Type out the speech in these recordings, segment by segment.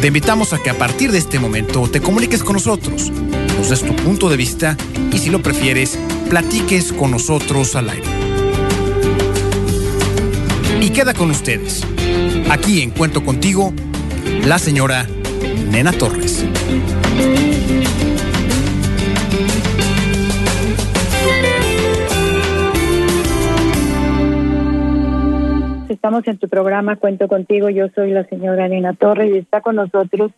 Te invitamos a que a partir de este momento te comuniques con nosotros, nos des tu punto de vista y si lo prefieres, platiques con nosotros al aire. Y queda con ustedes, aquí en Cuento Contigo, la señora Nena Torres. Estamos en tu programa Cuento contigo. Yo soy la señora Nina Torres y está con nosotros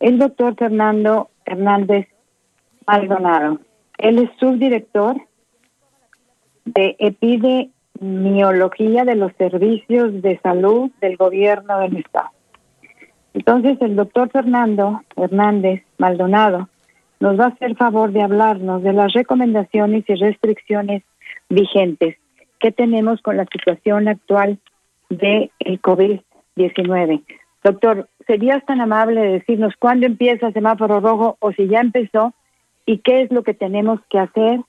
el doctor Fernando Hernández Maldonado. Él es subdirector de epidemiología de los servicios de salud del gobierno del estado. Entonces, el doctor Fernando Hernández Maldonado nos va a hacer favor de hablarnos de las recomendaciones y restricciones vigentes que tenemos con la situación actual el COVID-19. Doctor, ¿serías tan amable de decirnos cuándo empieza el semáforo rojo o si ya empezó y qué es lo que tenemos que hacer?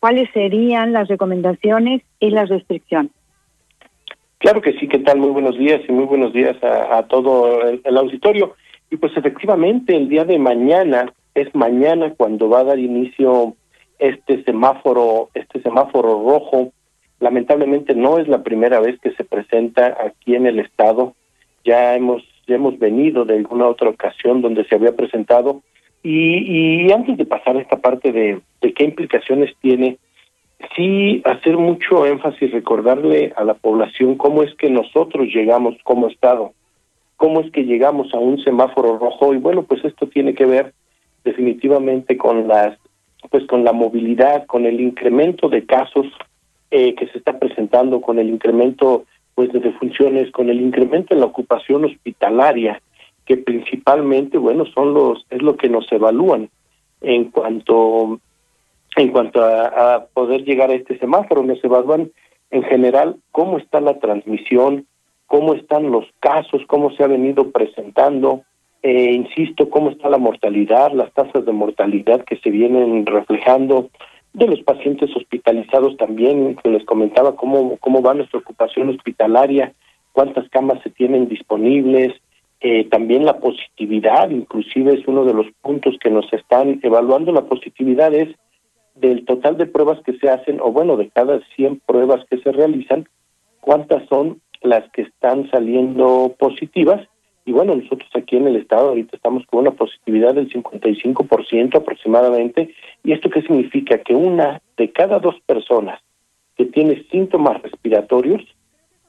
¿Cuáles serían las recomendaciones y las restricciones? Claro que sí, ¿qué tal? Muy buenos días y muy buenos días a, todo el, el, auditorio. Y pues efectivamente el día de mañana es mañana cuando va a dar inicio este semáforo, este semáforo rojo lamentablemente no es la primera vez que se presenta aquí en el estado. Ya hemos ya hemos venido de alguna otra ocasión donde se había presentado y, y antes de pasar a esta parte de, de qué implicaciones tiene, sí hacer mucho énfasis, recordarle a la población cómo es que nosotros llegamos como Estado, cómo es que llegamos a un semáforo rojo y bueno, pues esto tiene que ver definitivamente con las pues con la movilidad, con el incremento de casos eh, que se está presentando con el incremento pues de defunciones, con el incremento en la ocupación hospitalaria, que principalmente, bueno, son los es lo que nos evalúan en cuanto en cuanto a, a poder llegar a este semáforo, nos evalúan en general cómo está la transmisión, cómo están los casos, cómo se ha venido presentando, eh, insisto, cómo está la mortalidad, las tasas de mortalidad que se vienen reflejando, de los pacientes hospitalizados también, que les comentaba cómo, cómo va nuestra ocupación hospitalaria, cuántas camas se tienen disponibles, eh, también la positividad, inclusive es uno de los puntos que nos están evaluando, la positividad es del total de pruebas que se hacen, o bueno, de cada 100 pruebas que se realizan, cuántas son las que están saliendo positivas y bueno, nosotros aquí en el estado ahorita estamos con una positividad del 55% aproximadamente. ¿Y esto qué significa? Que una de cada dos personas que tiene síntomas respiratorios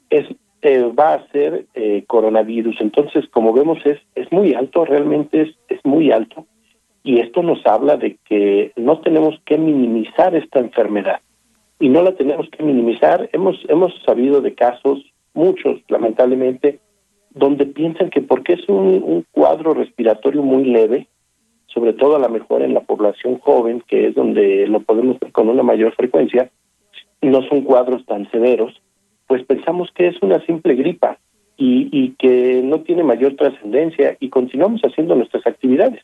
es eh, va a ser eh, coronavirus. Entonces, como vemos, es, es muy alto, realmente es, es muy alto. Y esto nos habla de que no tenemos que minimizar esta enfermedad. Y no la tenemos que minimizar. Hemos, hemos sabido de casos, muchos lamentablemente, donde piensan que porque es un, cuadro respiratorio muy leve, sobre todo a lo mejor en la población joven, que es donde lo podemos ver con una mayor frecuencia, no son cuadros tan severos, pues pensamos que es una simple gripa y, y que no tiene mayor trascendencia y continuamos haciendo nuestras actividades.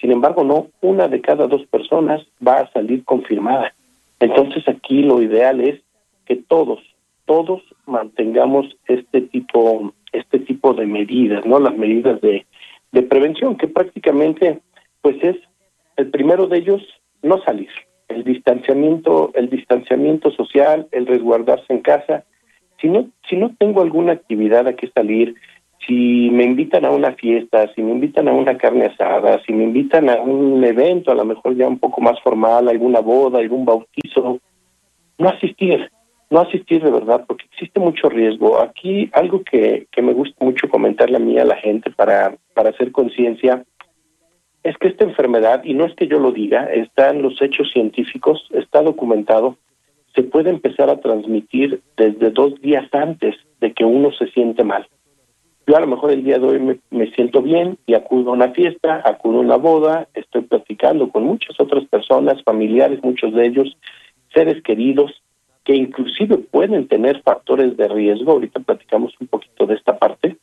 Sin embargo, no, una de cada dos personas va a salir confirmada. Entonces aquí lo ideal es que todos, todos mantengamos este tipo este tipo de medidas, ¿no? Las medidas de, prevención, que prácticamente, pues es el primero de ellos, no salir. El distanciamiento, el distanciamiento social, el resguardarse en casa. Si no, si no tengo alguna actividad a que salir, si me invitan a una fiesta, si me invitan a una carne asada, si me invitan a un evento, a lo mejor ya un poco más formal, alguna boda, algún bautizo, no asistir, no asistir de verdad, porque existe mucho riesgo. Aquí algo que, que me gusta mucho comentarle a mí a la gente para, para hacer conciencia es que esta enfermedad, y no es que yo lo diga, está en los hechos científicos, está documentado, se puede empezar a transmitir desde dos días antes de que uno se siente mal. yo a lo mejor el día de hoy me, me, siento bien y acudo a una fiesta, acudo a una boda, estoy platicando con muchas otras personas, familiares, muchos de ellos, seres queridos, que inclusive pueden tener factores de riesgo, ahorita platicamos un poquito de esta parte,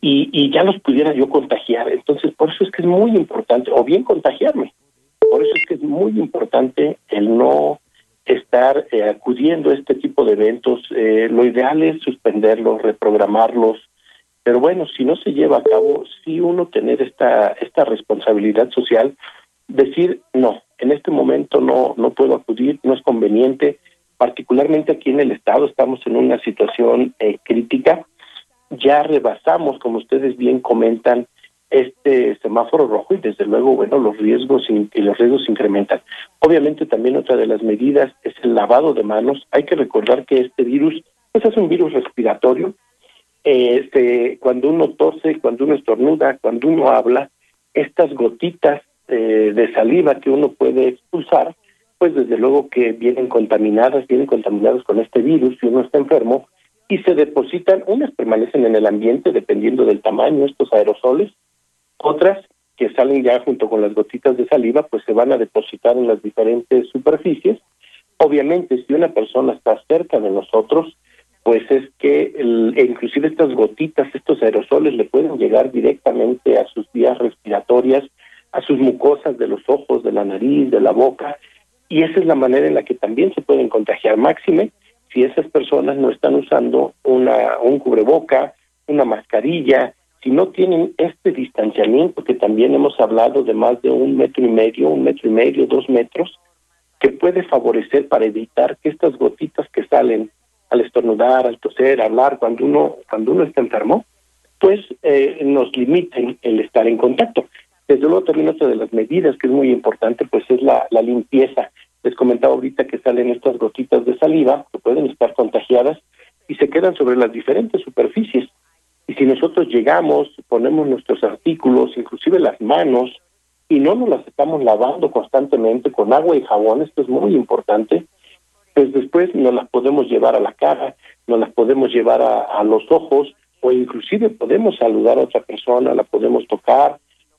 y, y ya los pudiera yo contagiar. Entonces, por eso es que es muy importante, o bien contagiarme, por eso es que es muy importante el no estar eh, acudiendo a este tipo de eventos. Eh, lo ideal es suspenderlos, reprogramarlos, pero bueno, si no se lleva a cabo, sí uno tener esta, esta responsabilidad social, decir no, en este momento no, no puedo acudir, no es conveniente, particularmente aquí en el Estado estamos en una situación eh, crítica, ya rebasamos, como ustedes bien comentan, este semáforo rojo y desde luego, bueno, los riesgos y los riesgos incrementan. Obviamente también otra de las medidas es el lavado de manos. Hay que recordar que este virus pues es un virus respiratorio. Este, cuando uno tose, cuando uno estornuda, cuando uno habla, estas gotitas eh, de saliva que uno puede expulsar, pues desde luego que vienen contaminadas, vienen contaminadas con este virus si uno está enfermo y se depositan, unas permanecen en el ambiente dependiendo del tamaño, estos aerosoles, otras que salen ya junto con las gotitas de saliva, pues se van a depositar en las diferentes superficies. Obviamente, si una persona está cerca de nosotros, pues es que el, e inclusive estas gotitas, estos aerosoles le pueden llegar directamente a sus vías respiratorias, a sus mucosas de los ojos, de la nariz, de la boca, y esa es la manera en la que también se pueden contagiar máxime si esas personas no están usando una un cubreboca, una mascarilla, si no tienen este distanciamiento que también hemos hablado de más de un metro y medio, un metro y medio, dos metros, que puede favorecer para evitar que estas gotitas que salen al estornudar, al toser, hablar, cuando uno, cuando uno está enfermo, pues eh, nos limiten el estar en contacto. Desde luego también otra de las medidas que es muy importante, pues es la, limpieza. Les comentaba ahorita que salen estas gotitas de saliva que pueden estar contagiadas y se quedan sobre las diferentes superficies. Y si nosotros llegamos, ponemos nuestros artículos, inclusive las manos, y no nos las estamos lavando constantemente con agua y jabón, esto es muy importante, pues después nos las podemos llevar a la cara, nos las podemos llevar a, los ojos, o inclusive podemos saludar a otra persona, la podemos tocar,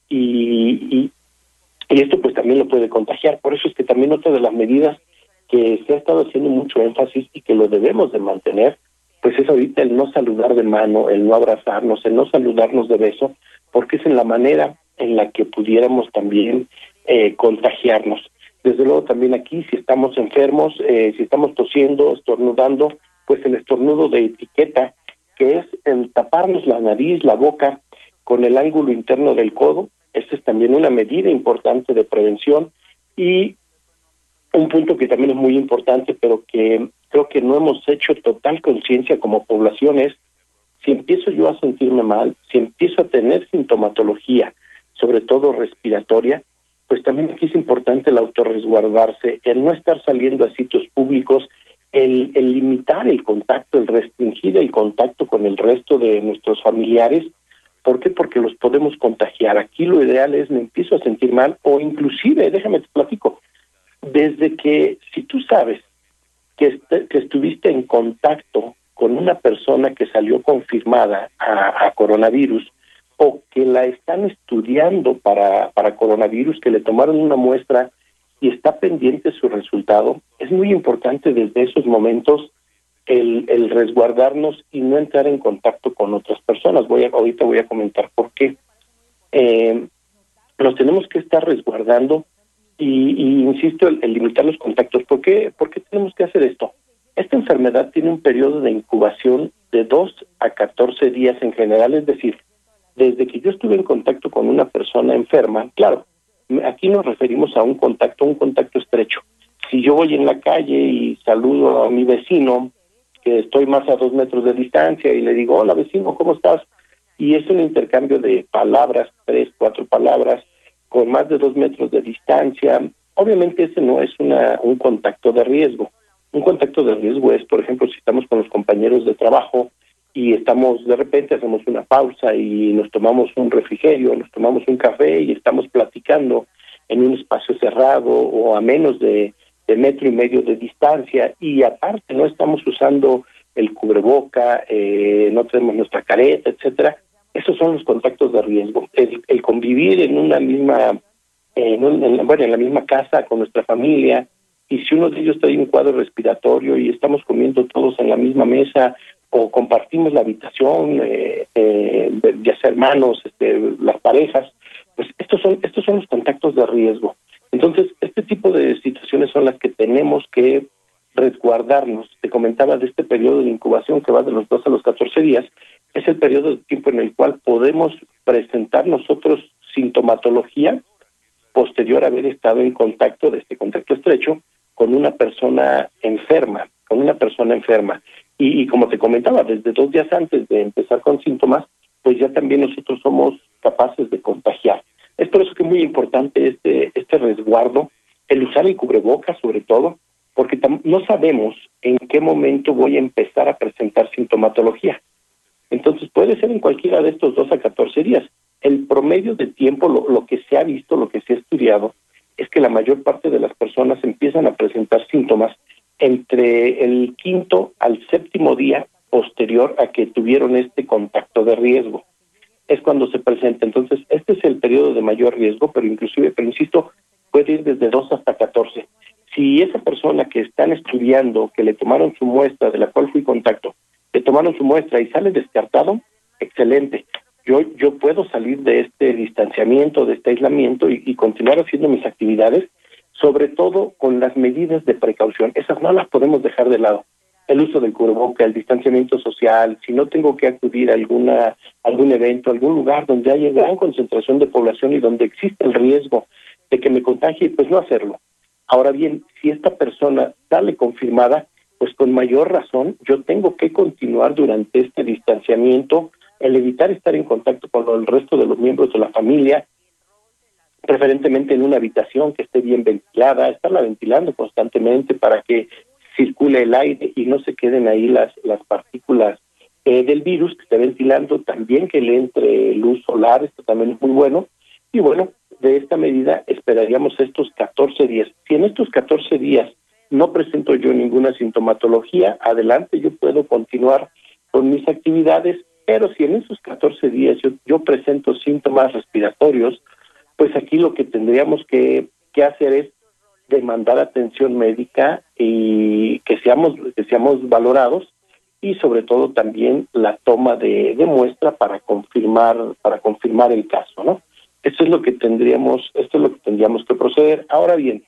y, y, esto pues también lo puede contagiar. Por eso es que también otra de las medidas que se ha estado haciendo mucho énfasis y que lo debemos de mantener pues es ahorita el no saludar de mano, el no abrazarnos, el no saludarnos de beso, porque es en la manera en la que pudiéramos también eh, contagiarnos. Desde luego también aquí, si estamos enfermos, eh, si estamos tosiendo, estornudando, pues el estornudo de etiqueta, que es el taparnos la nariz, la boca con el ángulo interno del codo, esta es también una medida importante de prevención y un punto que también es muy importante, pero que creo que no hemos hecho total conciencia como población es, si empiezo yo a sentirme mal, si empiezo a tener sintomatología, sobre todo respiratoria, pues también aquí es importante el autorresguardarse, el no estar saliendo a sitios públicos, el, el limitar el contacto, el restringir el contacto con el resto de nuestros familiares. ¿Por qué? Porque los podemos contagiar. Aquí lo ideal es me empiezo a sentir mal o inclusive, déjame te platico, desde que si tú sabes que, que estuviste en contacto con una persona que salió confirmada a, coronavirus o que la están estudiando para, para coronavirus, que le tomaron una muestra y está pendiente su resultado, es muy importante desde esos momentos el, el resguardarnos y no entrar en contacto con otras personas. Voy a, ahorita voy a comentar por qué. Eh, nos tenemos que estar resguardando y, insisto, el, limitar los contactos. ¿Por qué, ¿Por qué tenemos que hacer esto? Esta enfermedad tiene un periodo de incubación de 2 a 14 días en general, es decir, desde que yo estuve en contacto con una persona enferma, claro, aquí nos referimos a un contacto, un contacto estrecho. Si yo voy en la calle y saludo a mi vecino, que estoy más a dos metros de distancia, y le digo, hola vecino, ¿cómo estás? Y es un intercambio de palabras, tres, cuatro palabras, con más de dos metros de distancia. Obviamente ese no es una, un contacto de riesgo. Un contacto de riesgo es, por ejemplo, si estamos con los compañeros de trabajo y estamos, de repente hacemos una pausa y nos tomamos un refrigerio, nos tomamos un café y estamos platicando en un espacio cerrado o a menos de, de metro y medio de distancia y aparte no estamos usando el cubreboca, eh, no tenemos nuestra careta, etcétera. Esos son los contactos de riesgo. El, convivir en una misma, en, bueno, en la misma casa con nuestra familia, y si uno de ellos trae un cuadro respiratorio y estamos comiendo todos en la misma mesa o compartimos la habitación, eh, eh, ya sea hermanos, este, las parejas, pues estos son estos son los contactos de riesgo. Entonces, este tipo de situaciones son las que tenemos que resguardarnos. Te comentaba de este periodo de incubación que va de los 2 a los 14 días, es el periodo de tiempo en el cual podemos presentar nosotros sintomatología posterior a haber estado en contacto, de este contacto estrecho, con una persona enferma, con una persona enferma. Y, como te comentaba, desde dos días antes de empezar con síntomas, pues ya también nosotros somos capaces de contagiar. Es por eso que es muy importante este, este resguardo, el usar el cubreboca sobre todo, porque no sabemos en qué momento voy a empezar a presentar sintomatología. Entonces puede ser en cualquiera de estos dos a 14 días. El promedio de tiempo, lo, lo que se ha visto, lo que se ha estudiado, es que la mayor parte de las personas empiezan a presentar síntomas entre el quinto al séptimo día posterior a que tuvieron este contacto de riesgo. Es cuando se presenta. Entonces, este es el periodo de mayor riesgo, pero inclusive, pero insisto, puede ir desde 2 hasta 14. Si esa persona que están estudiando, que le tomaron su muestra, de la cual fui contacto, le tomaron su muestra y sale descartado, excelente yo, yo puedo salir de este distanciamiento, de este aislamiento y, continuar haciendo mis actividades, sobre todo con las medidas de precaución. Esas no las podemos dejar de lado. El uso del cubreboca, el distanciamiento social, si no tengo que acudir a alguna, algún evento, algún lugar donde haya gran concentración de población y donde existe el riesgo de que me contagie, pues no hacerlo. Ahora bien, si esta persona sale confirmada, pues con mayor razón yo tengo que continuar durante este distanciamiento, el evitar estar en contacto con el resto de los miembros de la familia, preferentemente en una habitación que esté bien ventilada, estarla ventilando constantemente para que circule el aire y no se queden ahí las, las partículas eh, del virus que esté ventilando, también que le entre luz solar, esto también es muy bueno. Y bueno, de esta medida esperaríamos estos 14 días. Si en estos 14 días no presento yo ninguna sintomatología, adelante yo puedo continuar con mis actividades pero si en esos 14 días yo, presento síntomas respiratorios, pues aquí lo que tendríamos que, hacer es demandar atención médica y que seamos, que seamos valorados y sobre todo también la toma de, muestra para confirmar para confirmar el caso no esto es lo que tendríamos esto es lo que tendríamos que proceder. Ahora bien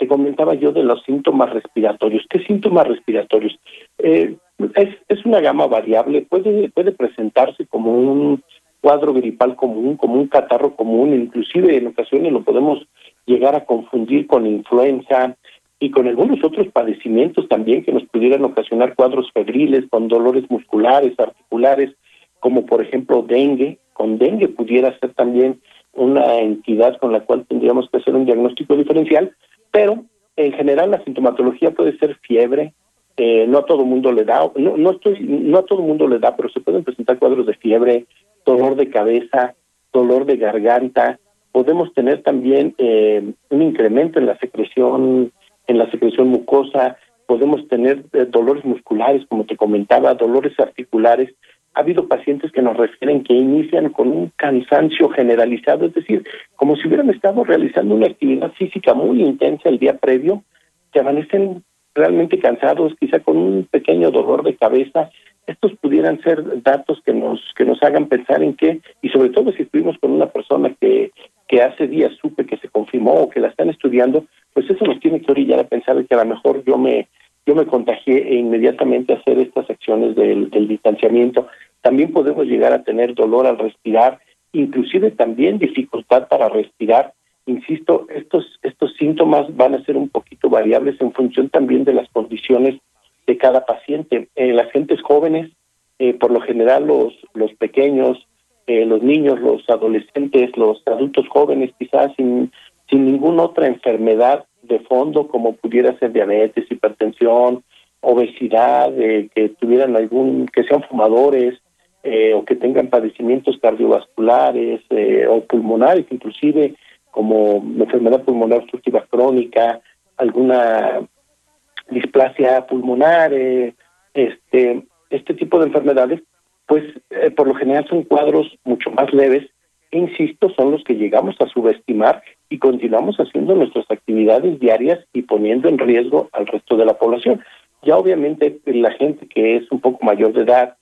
te comentaba yo de los síntomas respiratorios. Qué síntomas respiratorios eh, es, es una gama variable, puede, puede presentarse como un cuadro gripal común, como un catarro común, inclusive en ocasiones lo podemos llegar a confundir con influenza y con algunos otros padecimientos también que nos pudieran ocasionar cuadros febriles, con dolores musculares, articulares, como por ejemplo dengue. Con dengue pudiera ser también una entidad con la cual tendríamos que hacer un diagnóstico diferencial, pero en general la sintomatología puede ser fiebre, eh, no a todo mundo le da, no, no estoy, no a todo mundo le da, pero se pueden presentar cuadros de fiebre, dolor de cabeza, dolor de garganta. Podemos tener también eh, un incremento en la secreción, en la secreción mucosa. Podemos tener eh, dolores musculares, como te comentaba, dolores articulares. Ha habido pacientes que nos refieren que inician con un cansancio generalizado, es decir, como si hubieran estado realizando una actividad física muy intensa el día previo, que amanecen realmente cansados, quizá con un pequeño dolor de cabeza, estos pudieran ser datos que nos que nos hagan pensar en qué y sobre todo si estuvimos con una días supe que se confirmó o que la están estudiando, pues eso nos tiene que orillar a pensar que a lo mejor yo me yo me contagié e inmediatamente hacer estas acciones del, del distanciamiento. También podemos llegar a tener dolor al respirar, inclusive también dificultad para respirar insisto, estos, estos síntomas van a ser un poquito variables en función también de las condiciones de cada paciente. Eh, las gentes jóvenes, eh, por lo general los, los pequeños, eh, los niños, los adolescentes, los adultos jóvenes, quizás sin, sin ninguna otra enfermedad de fondo como pudiera ser diabetes, hipertensión, obesidad, que tuvieran algún, que sean fumadores, o que tengan padecimientos cardiovasculares o pulmonares, inclusive como enfermedad pulmonar obstructiva crónica, alguna displasia pulmonar, eh, este, este tipo de enfermedades, pues eh, por lo general son cuadros mucho más leves e insisto, son los que llegamos a subestimar y continuamos haciendo nuestras actividades diarias y poniendo en riesgo al resto de la población. Ya obviamente la gente que es un poco mayor de edad,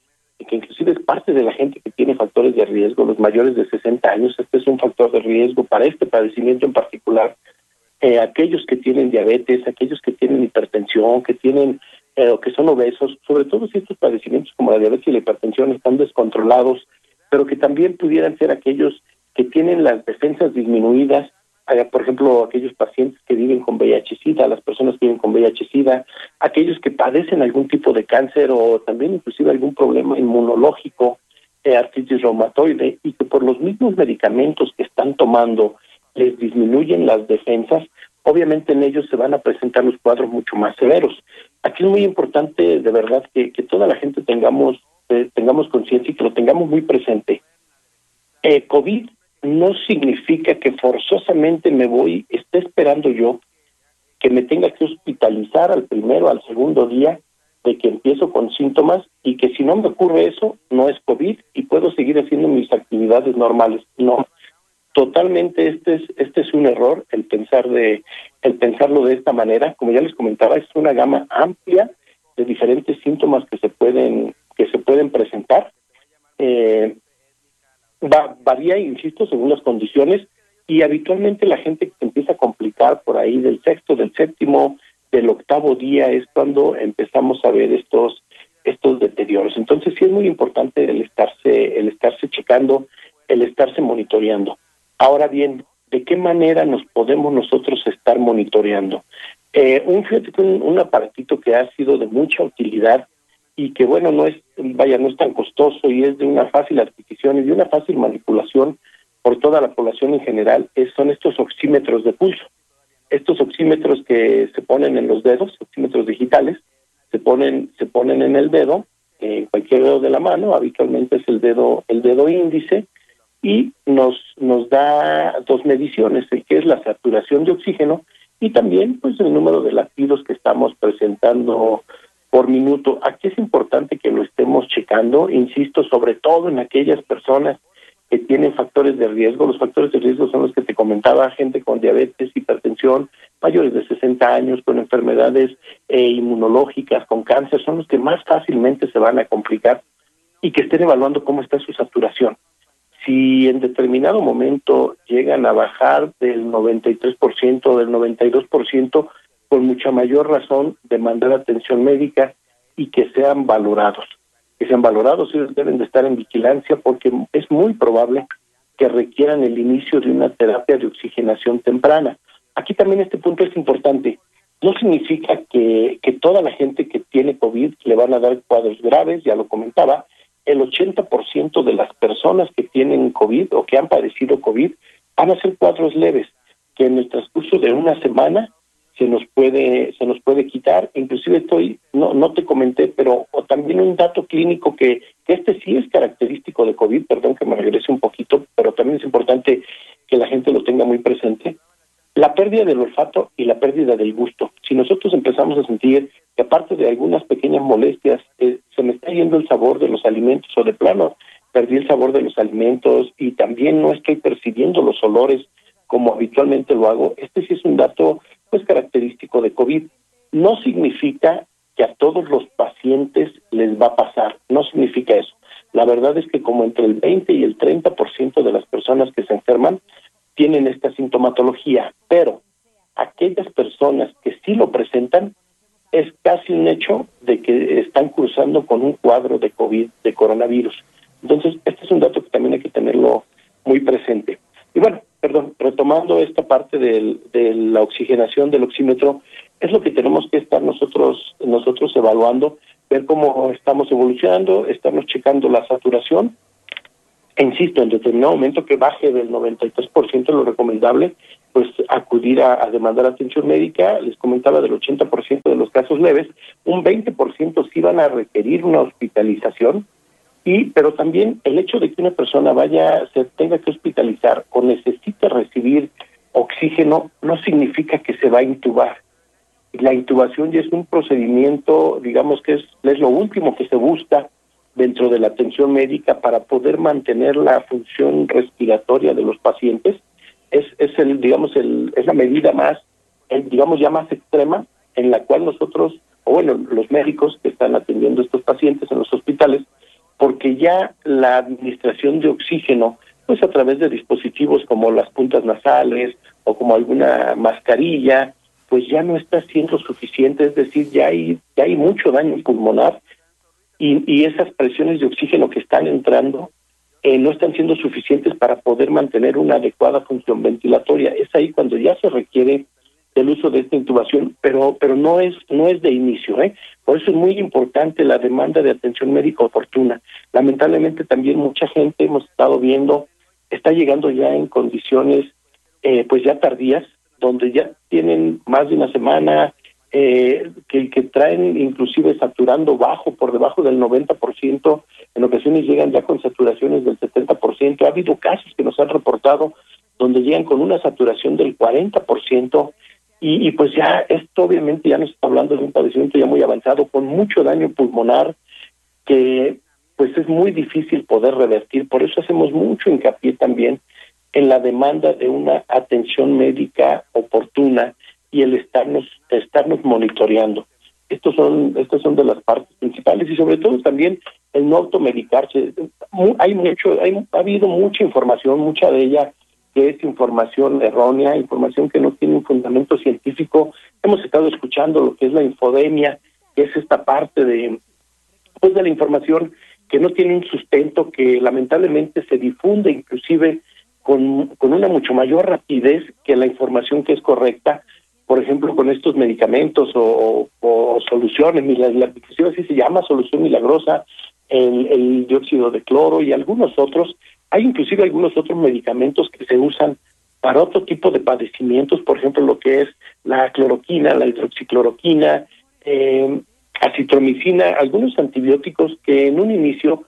que inclusive es parte de la gente que tiene factores de riesgo, los mayores de 60 años, este es un factor de riesgo para este padecimiento en particular, eh, aquellos que tienen diabetes, aquellos que tienen hipertensión, que tienen que son obesos, sobre todo si estos padecimientos como la diabetes y la hipertensión están descontrolados, pero que también pudieran ser aquellos que tienen las defensas disminuidas, eh, por ejemplo, aquellos pacientes que viven con VIH-Sida, las personas que viven con VIH-Sida, aquellos que padecen algún tipo de cáncer o también inclusive algún problema inmunológico, eh, artritis reumatoide, y que por los mismos medicamentos que están tomando les disminuyen las defensas, obviamente en ellos se van a presentar los cuadros mucho más severos. Aquí es muy importante, de verdad, que, que toda la gente tengamos eh, tengamos conciencia y que lo tengamos muy presente. Eh, COVID no significa que forzosamente me voy, esté esperando yo que me tenga que hospitalizar al primero, al segundo día de que empiezo con síntomas y que si no me ocurre eso, no es COVID y puedo seguir haciendo mis actividades normales. No, totalmente este es este es un error el pensar de el pensarlo de esta manera. Como ya les comentaba es una gama amplia de diferentes síntomas que se pueden que se pueden presentar. Eh, va, varía insisto según las condiciones y habitualmente la gente que empieza a complicar por ahí del sexto del séptimo del octavo día es cuando empezamos a ver estos estos deterioros. Entonces sí es muy importante el estarse el estarse checando el estarse monitoreando Ahora bien, ¿de qué manera nos podemos nosotros estar monitoreando? Eh, un, un, un aparatito que ha sido de mucha utilidad y que bueno, no es, vaya, no es tan costoso y es de una fácil adquisición y de una fácil manipulación por toda la población en general, es, son estos oxímetros de pulso. Estos oxímetros que se ponen en los dedos, oxímetros digitales, se ponen, se ponen en el dedo, en cualquier dedo de la mano, habitualmente es el dedo, el dedo índice, y nos, nos da dos mediciones, que es la saturación de oxígeno y también pues el número de latidos que estamos presentando por minuto. Aquí es importante que lo estemos checando, insisto, sobre todo en aquellas personas que tienen factores de riesgo. Los factores de riesgo son los que te comentaba, gente con diabetes, hipertensión, mayores de 60 años, con enfermedades eh, inmunológicas, con cáncer, son los que más fácilmente se van a complicar y que estén evaluando cómo está su saturación si en determinado momento llegan a bajar del 93% o del 92%, con mucha mayor razón demandar atención médica y que sean valorados. Que sean valorados, ellos deben de estar en vigilancia porque es muy probable que requieran el inicio de una terapia de oxigenación temprana. Aquí también este punto es importante. No significa que, que toda la gente que tiene COVID le van a dar cuadros graves, ya lo comentaba, el 80% de las personas que tienen COVID o que han padecido COVID van a ser cuadros leves, que en el transcurso de una semana se nos puede se nos puede quitar. Inclusive estoy no no te comenté pero o también un dato clínico que, que este sí es característico de covid perdón que me regrese un poquito pero también es importante que la gente lo tenga muy presente la pérdida del olfato y la pérdida del gusto. Si nosotros empezamos a sentir que aparte de algunas pequeñas molestias, eh, se me está yendo el sabor de los alimentos o de plano, perdí el sabor de los alimentos y también no estoy percibiendo los olores como habitualmente lo hago, este sí es un dato pues característico de COVID. No significa que a todos los pacientes les va a pasar, no significa eso. La verdad es que como entre el 20 y el 30% de las personas que se enferman tienen esta sintomatología, pero aquellas personas que sí lo presentan, es casi un hecho de que están cruzando con un cuadro de COVID, de coronavirus. Entonces, este es un dato que también hay que tenerlo muy presente. Y bueno, perdón, retomando esta parte del, de la oxigenación del oxímetro, es lo que tenemos que estar nosotros, nosotros evaluando, ver cómo estamos evolucionando, estamos checando la saturación e insisto, en determinado momento que baje del 93% lo recomendable, pues acudir a, demandar atención médica. Les comentaba del 80% de los casos leves, un 20% sí van a requerir una hospitalización, y pero también el hecho de que una persona vaya, se tenga que hospitalizar o necesite recibir oxígeno no significa que se va a intubar. La intubación ya es un procedimiento, digamos que es, es lo último que se busca dentro de la atención médica para poder mantener la función respiratoria de los pacientes. Es, es el, digamos, el, es la medida más, digamos, ya más extrema en la cual nosotros, o bueno, los médicos que están atendiendo estos pacientes en los hospitales, porque ya la administración de oxígeno, pues a través de dispositivos como las puntas nasales o como alguna mascarilla, pues ya no está siendo suficiente, es decir, ya hay, ya hay mucho daño pulmonar y, y esas presiones de oxígeno que están entrando eh, no están siendo suficientes para poder mantener una adecuada función ventilatoria. Es ahí cuando ya se requiere el uso de esta intubación, pero pero no es no es de inicio, ¿eh? Por eso es muy importante la demanda de atención médica oportuna. Lamentablemente también mucha gente hemos estado viendo está llegando ya en condiciones eh, pues ya tardías, donde ya tienen más de una semana eh, que, traen inclusive saturando bajo, por debajo del 90%, en ocasiones llegan ya con saturaciones del 70%. Ha habido casos que nos han reportado donde llegan con una saturación del 40%, y, y pues ya esto obviamente ya nos está hablando de un padecimiento ya muy avanzado, con mucho daño pulmonar, que pues es muy difícil poder revertir. Por eso hacemos mucho hincapié también en la demanda de una atención médica oportuna y el estarnos estarnos monitoreando. Estos son estas son de las partes principales y sobre todo también el no automedicarse. Hay mucho hay ha habido mucha información, mucha de ella que es información errónea, información que no tiene un fundamento científico. Hemos estado escuchando lo que es la infodemia, que es esta parte de pues de la información que no tiene un sustento, que lamentablemente se difunde inclusive con, con una mucho mayor rapidez que la información que es correcta, por ejemplo, con estos medicamentos o, o soluciones, la así se llama, solución milagrosa, el, el dióxido de cloro y algunos otros, hay inclusive algunos otros medicamentos que se usan para otro tipo de padecimientos, por ejemplo, lo que es la cloroquina, la hidroxicloroquina, eh, acitromicina, algunos antibióticos que en un inicio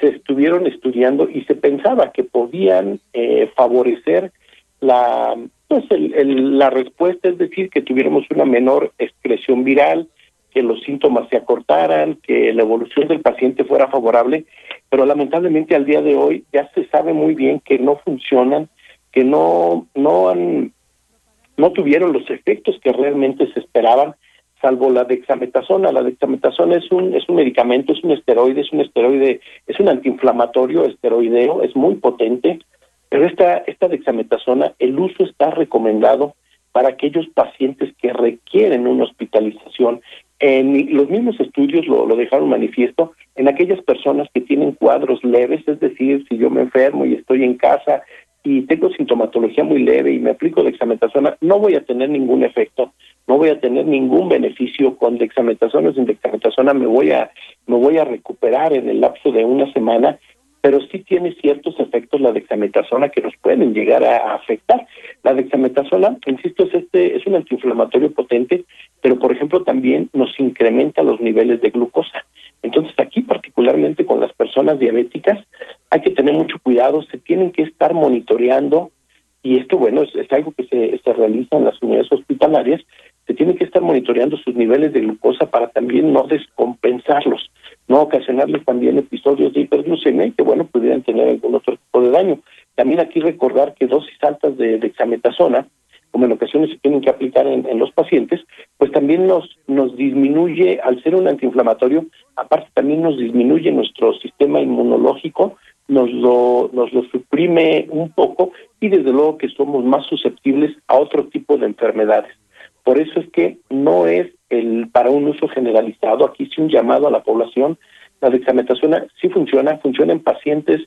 se estuvieron estudiando y se pensaba que podían eh, favorecer la pues el, la respuesta, es decir, que tuviéramos una menor excreción viral, que los síntomas se acortaran, que la evolución del paciente fuera favorable, pero lamentablemente al día de hoy ya se sabe muy bien que no funcionan, que no no han no tuvieron los efectos que realmente se esperaban salvo la dexametasona. La dexametasona es un es un medicamento, es un esteroide, es un esteroide, es un antiinflamatorio esteroideo, es muy potente, pero esta esta dexametasona el uso está recomendado para aquellos pacientes que requieren una hospitalización. En los mismos estudios lo, dejaron manifiesto en aquellas personas que tienen cuadros leves, es decir, si yo me enfermo y estoy en casa y tengo sintomatología muy leve y me aplico dexametasona, no voy a tener ningún efecto, no voy a tener ningún beneficio con dexametasona o sin dexametasona, me voy a me voy a recuperar en el lapso de una semana, pero sí tiene ciertos efectos la dexametasona que nos pueden llegar a, afectar. La dexametasona, insisto, es este es un antiinflamatorio potente, pero por ejemplo también nos incrementa los niveles de glucosa. Entonces aquí particularmente con las personas diabéticas hay que tener mucho cuidado, se tienen que estar monitoreando y esto bueno es, es algo que se, se realiza en las unidades hospitalarias, se tiene que estar monitoreando sus niveles de glucosa para también no descompensarlos, no ocasionarles también episodios de hiperglucemia que bueno pudieran tener algún otro tipo de daño. También aquí recordar que dosis altas de dexametasona como en ocasiones se tienen que aplicar en, en, los pacientes, pues también nos, nos disminuye, al ser un antiinflamatorio, aparte también nos disminuye nuestro sistema inmunológico, nos lo, nos lo suprime un poco y desde luego que somos más susceptibles a otro tipo de enfermedades. Por eso es que no es el para un uso generalizado, aquí sí un llamado a la población, la dexametasona sí funciona, funciona en pacientes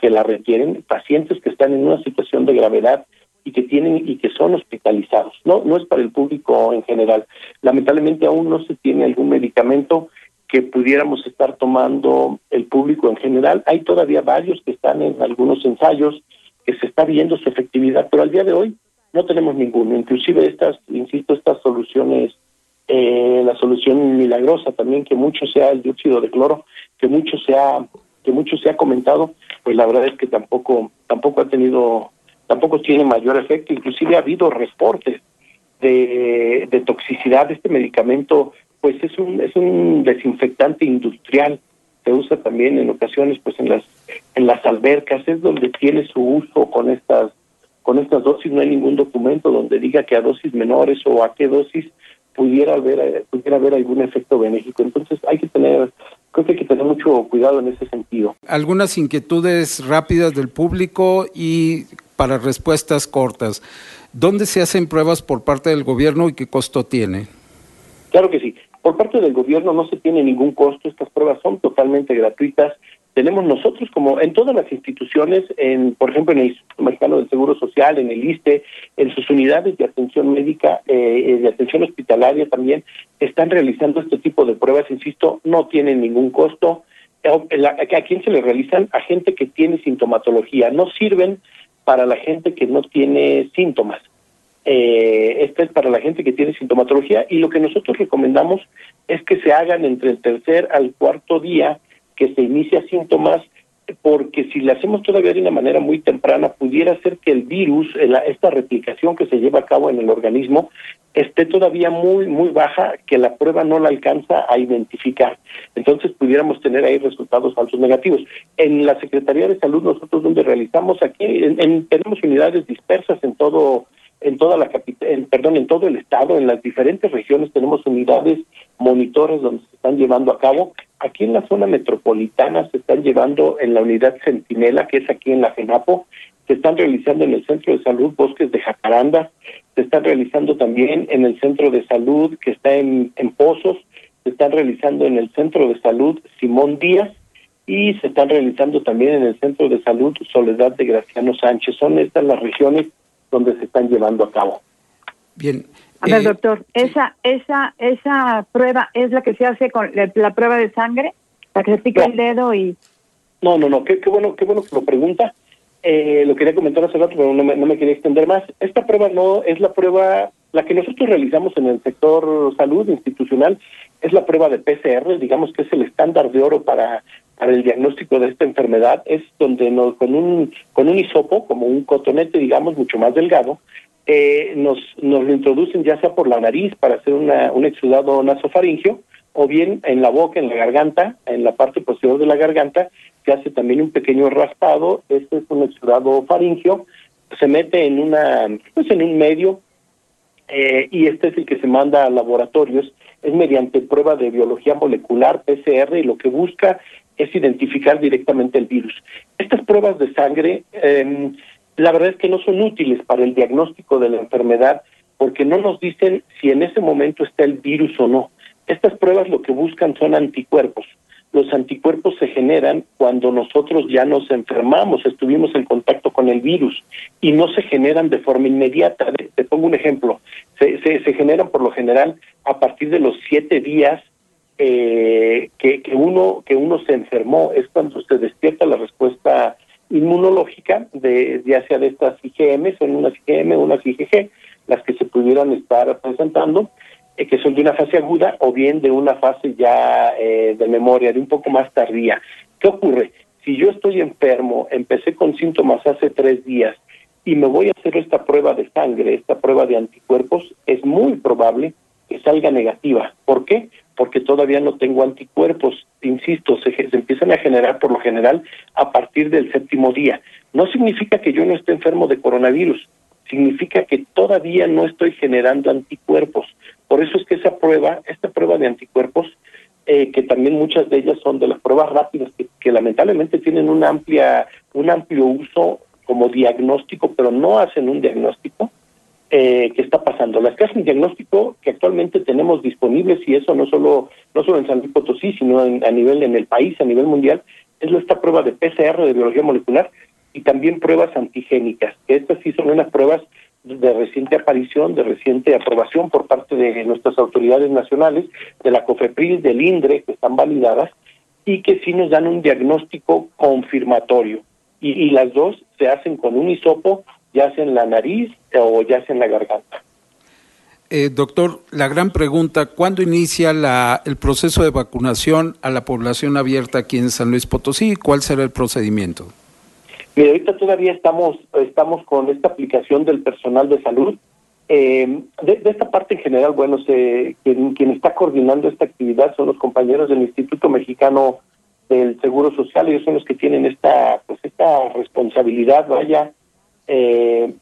que la requieren, pacientes que están en una situación de gravedad y que tienen y que son hospitalizados. No, no es para el público en general. Lamentablemente aún no se tiene algún medicamento que pudiéramos estar tomando el público en general. Hay todavía varios que están en algunos ensayos que se está viendo su efectividad, pero al día de hoy no tenemos ninguno. Inclusive estas, insisto, estas soluciones, eh, la solución milagrosa también que mucho sea el dióxido de cloro, que mucho sea que mucho se ha comentado, pues la verdad es que tampoco tampoco ha tenido tampoco tiene mayor efecto, inclusive ha habido reportes de, de toxicidad. Este medicamento pues es un, es un desinfectante industrial se usa también en ocasiones pues en las en las albercas es donde tiene su uso con estas con estas dosis no hay ningún documento donde diga que a dosis menores o a qué dosis pudiera haber pudiera haber algún efecto benéfico. Entonces hay que tener creo que hay que tener mucho cuidado en ese sentido. Algunas inquietudes rápidas del público y para respuestas cortas. Dónde se hacen pruebas por parte del gobierno y qué costo tiene claro que sí. Por parte del gobierno no se tiene ningún costo, estas pruebas son totalmente gratuitas. Tenemos nosotros, como en todas las instituciones, en, por ejemplo, en el Instituto Mexicano del Seguro Social, en el ISTE, en sus unidades de atención médica, eh, de atención hospitalaria también, están realizando este tipo de pruebas, insisto, no tienen ningún costo. Eh, ¿A quién se le realizan? A gente que tiene sintomatología, no sirven para la gente que no tiene síntomas. Eh, esta es para la gente que tiene sintomatología y lo que nosotros recomendamos es que se hagan entre el tercer al cuarto día que se inicia síntomas porque si le hacemos todavía de una manera muy temprana, pudiera ser que el virus, esta replicación que se lleva a cabo en el organismo, esté todavía muy, muy baja, que la prueba no la alcanza a identificar. Entonces pudiéramos tener ahí resultados falsos negativos. En la Secretaría de Salud, nosotros donde realizamos aquí, tenemos unidades dispersas en todo en toda la capital, perdón, en todo el estado, en las diferentes regiones tenemos unidades monitores donde se están llevando a cabo. Aquí en la zona metropolitana se están llevando en la unidad Centinela, que es aquí en la FENAPO, se están realizando en el Centro de Salud Bosques de Jacaranda, se están realizando también en el Centro de Salud que está en, en Pozos, se están realizando en el Centro de Salud Simón Díaz y se están realizando también en el Centro de Salud Soledad de Graciano Sánchez. Son estas las regiones donde se están llevando a cabo. Bien. A ver, eh, doctor, esa esa esa prueba es la que se hace con la, prueba de sangre, la que se pica el dedo y No, no, no, qué, qué bueno, qué bueno que lo pregunta. Eh, lo quería comentar hace rato, pero no me, no me quería extender más. Esta prueba no es la prueba, la que nosotros realizamos en el sector salud institucional, es la prueba de PCR, digamos que es el estándar de oro para para el diagnóstico de esta enfermedad. Es donde nos, con un con un hisopo como un cotonete digamos mucho más delgado eh, nos nos lo introducen ya sea por la nariz para hacer un exudado nasofaringio o bien en la boca en la garganta en la parte posterior de la garganta se hace también un pequeño raspado. Este es un exudado faringio. Se mete en una pues en un medio eh, y este es el que se manda a laboratorios es mediante prueba de biología molecular PCR y lo que busca es identificar directamente el virus. Estas pruebas de sangre, eh, la verdad es que no son útiles para el diagnóstico de la enfermedad porque no nos dicen si en ese momento está el virus o no. Estas pruebas lo que buscan son anticuerpos. Los anticuerpos se generan cuando nosotros ya nos enfermamos, estuvimos en contacto con el virus y no se generan de forma inmediata. Te pongo un ejemplo. Se, se, se generan por lo general a partir de los siete días eh, que, uno, que uno se enfermó, es cuando se despierta la respuesta inmunológica, de, ya sea de estas IgM, son unas IgM unas IgG, las que se pudieran estar presentando, eh, que son de una fase aguda o bien de una fase ya eh, de memoria, de un poco más tardía. ¿Qué ocurre? Si yo estoy enfermo, empecé con síntomas hace tres días y me voy a hacer esta prueba de sangre, esta prueba de anticuerpos, es muy probable que salga negativa. ¿Por qué? porque todavía no tengo anticuerpos. Insisto, se, se, empiezan a generar por lo general a partir del séptimo día. No significa que yo no esté enfermo de coronavirus, significa que todavía no estoy generando anticuerpos. Por eso es que esa prueba, esta prueba de anticuerpos, eh, que también muchas de ellas son de las pruebas rápidas, que, que lamentablemente tienen una amplia, un amplio uso como diagnóstico, pero no hacen un diagnóstico, eh, que está pasando. Las casas de diagnóstico que actualmente tenemos disponibles, y eso no solo, no solo en San Luis Potosí, sino a nivel en el país, a nivel mundial, es esta prueba de PCR de biología molecular y también pruebas antigénicas. Estas sí son unas pruebas de reciente aparición, de reciente aprobación por parte de nuestras autoridades nacionales, de la COFEPRIL, del INDRE, que están validadas, y que sí nos dan un diagnóstico confirmatorio. Y, y las dos se hacen con un hisopo ya sea en la nariz o ya sea en la garganta. Eh, doctor, la gran pregunta, ¿cuándo inicia la, el proceso de vacunación a la población abierta aquí en San Luis Potosí? ¿Cuál será el procedimiento? Mira, ahorita todavía estamos, estamos con esta aplicación del personal de salud. Eh, de, esta parte en general, bueno, se, quien, quien, está coordinando esta actividad son los compañeros del Instituto Mexicano del Seguro Social, ellos son los que tienen esta, pues esta responsabilidad, vaya, eh,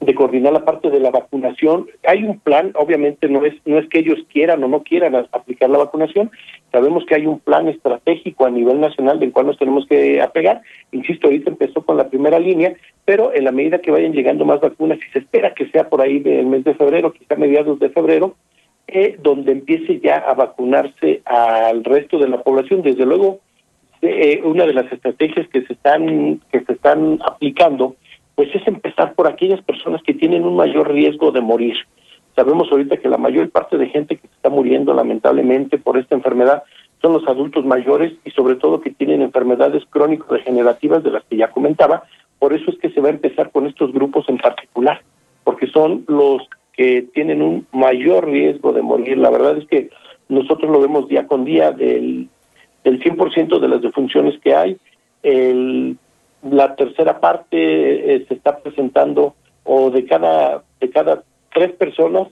de coordinar la parte de la vacunación. Hay un plan, obviamente no es no es que ellos quieran o no quieran aplicar la vacunación, sabemos que hay un plan estratégico a nivel nacional del cual nos tenemos que apegar. Insisto, ahorita empezó con la primera línea, pero en la medida que vayan llegando más vacunas, y se espera que sea por ahí del mes de febrero, quizá mediados de febrero, eh, donde empiece ya a vacunarse al resto de la población. Desde luego, eh, una de las estrategias que se están que se están aplicando pues es empezar por aquellas personas que tienen un mayor riesgo de morir. Sabemos ahorita que la mayor parte de gente que está muriendo lamentablemente por esta enfermedad son los adultos mayores y sobre todo que tienen enfermedades crónico-degenerativas de las que ya comentaba. Por eso es que se va a empezar con estos grupos en particular, porque son los que tienen un mayor riesgo de morir. La verdad es que nosotros lo vemos día con día del, del 100% de las defunciones que hay, el la tercera parte eh, se está presentando o de cada de cada tres personas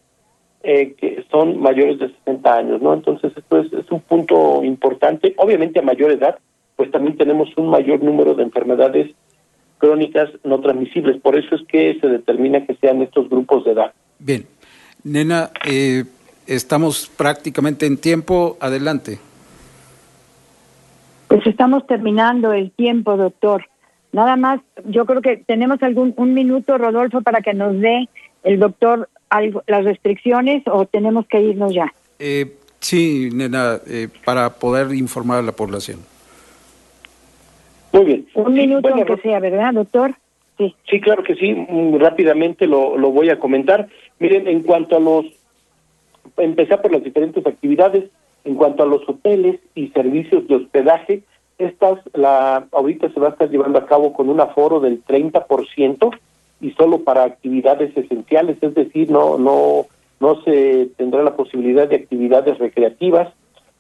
eh, que son mayores de 60 años, ¿no? Entonces esto es, es un punto importante. Obviamente a mayor edad, pues también tenemos un mayor número de enfermedades crónicas no transmisibles. Por eso es que se determina que sean estos grupos de edad. Bien, nena, eh, estamos prácticamente en tiempo. Adelante. Pues estamos terminando el tiempo, doctor. Nada más, yo creo que tenemos algún un minuto, Rodolfo, para que nos dé el doctor algo, las restricciones o tenemos que irnos ya. Eh, sí, nena, eh, para poder informar a la población. Muy bien. Un minuto aunque sea, ¿verdad, doctor? Sí. Sí, claro que sí. Mm, rápidamente lo, lo voy a comentar. Miren, en cuanto a los, empezar por las diferentes actividades, en cuanto a los hoteles y servicios de hospedaje, estas, la, ahorita se va a estar llevando a cabo con un aforo del 30% y solo para actividades esenciales, es decir, no, no, no se tendrá la posibilidad de actividades recreativas.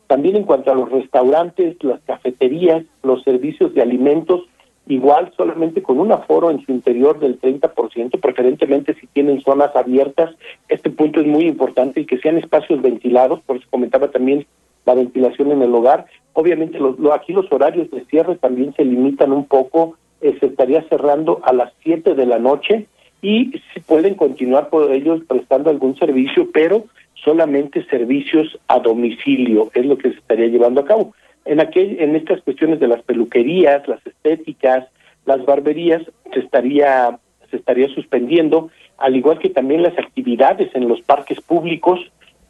También en cuanto a los restaurantes, las cafeterías, los servicios de alimentos, igual solamente con un aforo en su interior del 30%, preferentemente si tienen zonas abiertas. Este punto es muy importante y que sean espacios ventilados, por eso comentaba también la ventilación en el hogar. Obviamente los, aquí los horarios de cierre también se limitan un poco, eh, se estaría cerrando a las 7 de la noche y si pueden continuar por ellos prestando algún servicio, pero solamente servicios a domicilio es lo que se estaría llevando a cabo. En aquel, en estas cuestiones de las peluquerías, las estéticas, las barberías se estaría se estaría suspendiendo, al igual que también las actividades en los parques públicos,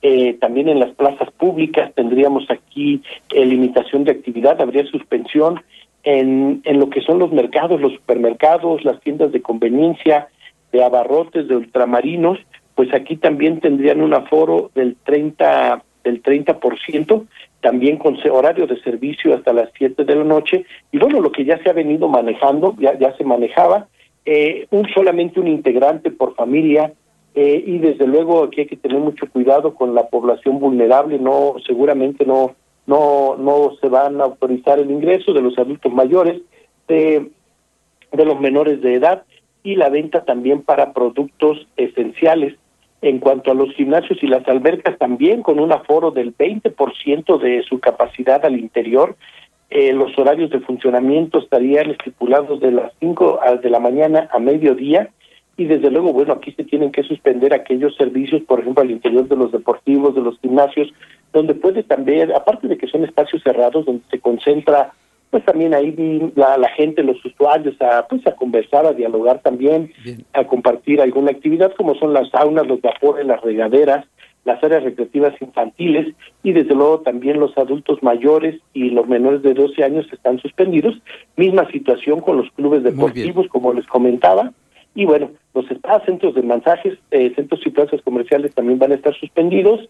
eh, también en las plazas públicas tendríamos aquí eh, limitación de actividad, habría suspensión en, en lo que son los mercados, los supermercados, las tiendas de conveniencia, de abarrotes, de ultramarinos, pues aquí también tendrían un aforo del 30 del 30%, también con horario de servicio hasta las 7 de la noche, y bueno, lo que ya se ha venido manejando, ya, ya se manejaba, eh, un solamente un integrante por familia eh, y desde luego aquí hay que tener mucho cuidado con la población vulnerable, no seguramente no no no se van a autorizar el ingreso de los adultos mayores, de, de los menores de edad y la venta también para productos esenciales. En cuanto a los gimnasios y las albercas, también con un aforo del 20% de su capacidad al interior, eh, los horarios de funcionamiento estarían estipulados de las 5 de la mañana a mediodía y desde luego, bueno, aquí se tienen que suspender aquellos servicios, por ejemplo, al interior de los deportivos, de los gimnasios, donde puede también, aparte de que son espacios cerrados, donde se concentra, pues también ahí la, la gente, los usuarios, a, pues a conversar, a dialogar también, a compartir alguna actividad, como son las saunas, los vapores, las regaderas, las áreas recreativas infantiles y desde luego también los adultos mayores y los menores de 12 años están suspendidos. Misma situación con los clubes deportivos, como les comentaba, y bueno, los centros de mensajes, eh, centros y plazas comerciales también van a estar suspendidos.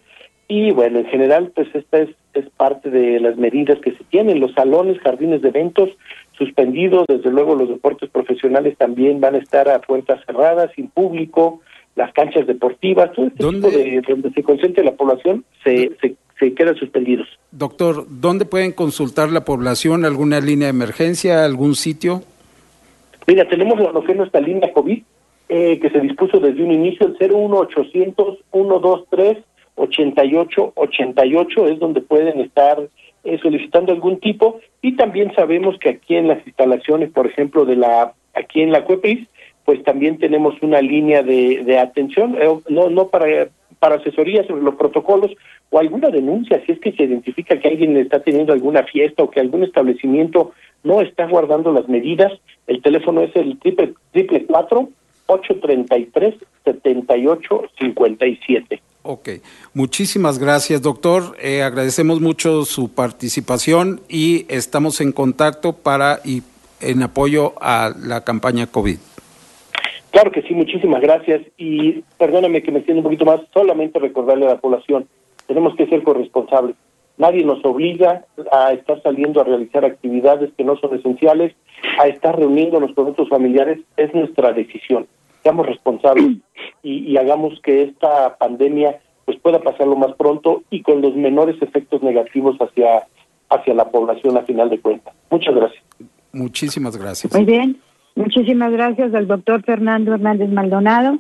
Y bueno, en general, pues esta es, es parte de las medidas que se tienen. Los salones, jardines de eventos suspendidos. Desde luego, los deportes profesionales también van a estar a puertas cerradas, sin público. Las canchas deportivas, todo este tipo de donde se concentre la población, se, se, se quedan suspendidos. Doctor, ¿dónde pueden consultar la población? ¿Alguna línea de emergencia? ¿Algún sitio? Mira, tenemos lo que es nuestra línea COVID, eh, que se dispuso desde un inicio, el 01800 123 8888 es donde pueden estar eh, solicitando algún tipo. Y también sabemos que aquí en las instalaciones, por ejemplo, de la aquí en la CUEPRIS, pues también tenemos una línea de, de atención, eh, no no para para asesoría sobre los protocolos o alguna denuncia si es que se identifica que alguien está teniendo alguna fiesta o que algún establecimiento no está guardando las medidas, el teléfono es el triple triple cuatro 833 7857. Ok, muchísimas gracias, doctor. Eh, agradecemos mucho su participación y estamos en contacto para y en apoyo a la campaña COVID. Claro que sí, muchísimas gracias. Y perdóname que me extienda un poquito más, solamente recordarle a la población, tenemos que ser corresponsables. Nadie nos obliga a estar saliendo a realizar actividades que no son esenciales, a estar reuniéndonos con nuestros familiares, es nuestra decisión seamos responsables y, hagamos que esta pandemia pues pueda pasar lo más pronto y con los menores efectos negativos hacia hacia la población a final de cuentas. Muchas gracias. Muchísimas gracias. Muy bien. Muchísimas gracias al doctor Fernando Hernández Maldonado.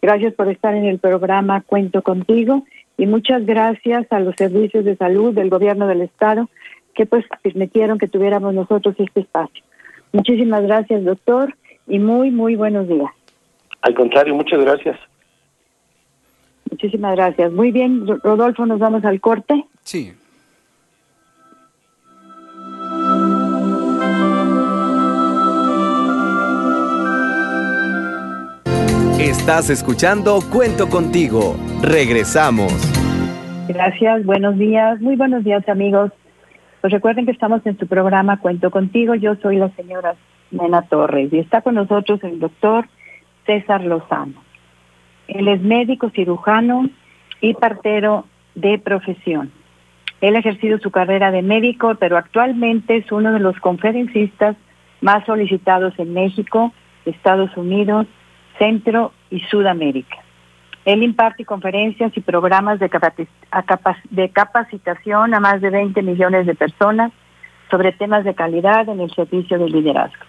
Gracias por estar en el programa Cuento contigo y muchas gracias a los servicios de salud del gobierno del estado que pues permitieron que tuviéramos nosotros este espacio. Muchísimas gracias, doctor, y muy, muy buenos días. Al contrario, muchas gracias. Muchísimas gracias. Muy bien, Rodolfo, nos vamos al corte. Sí. Estás escuchando Cuento contigo. Regresamos. Gracias, buenos días, muy buenos días amigos. Pues recuerden que estamos en su programa Cuento contigo. Yo soy la señora Nena Torres y está con nosotros el doctor César Lozano. Él es médico cirujano y partero de profesión. Él ha ejercido su carrera de médico, pero actualmente es uno de los conferencistas más solicitados en México, Estados Unidos, Centro y Sudamérica. Él imparte conferencias y programas de, de capacitación a más de 20 millones de personas sobre temas de calidad en el servicio del liderazgo.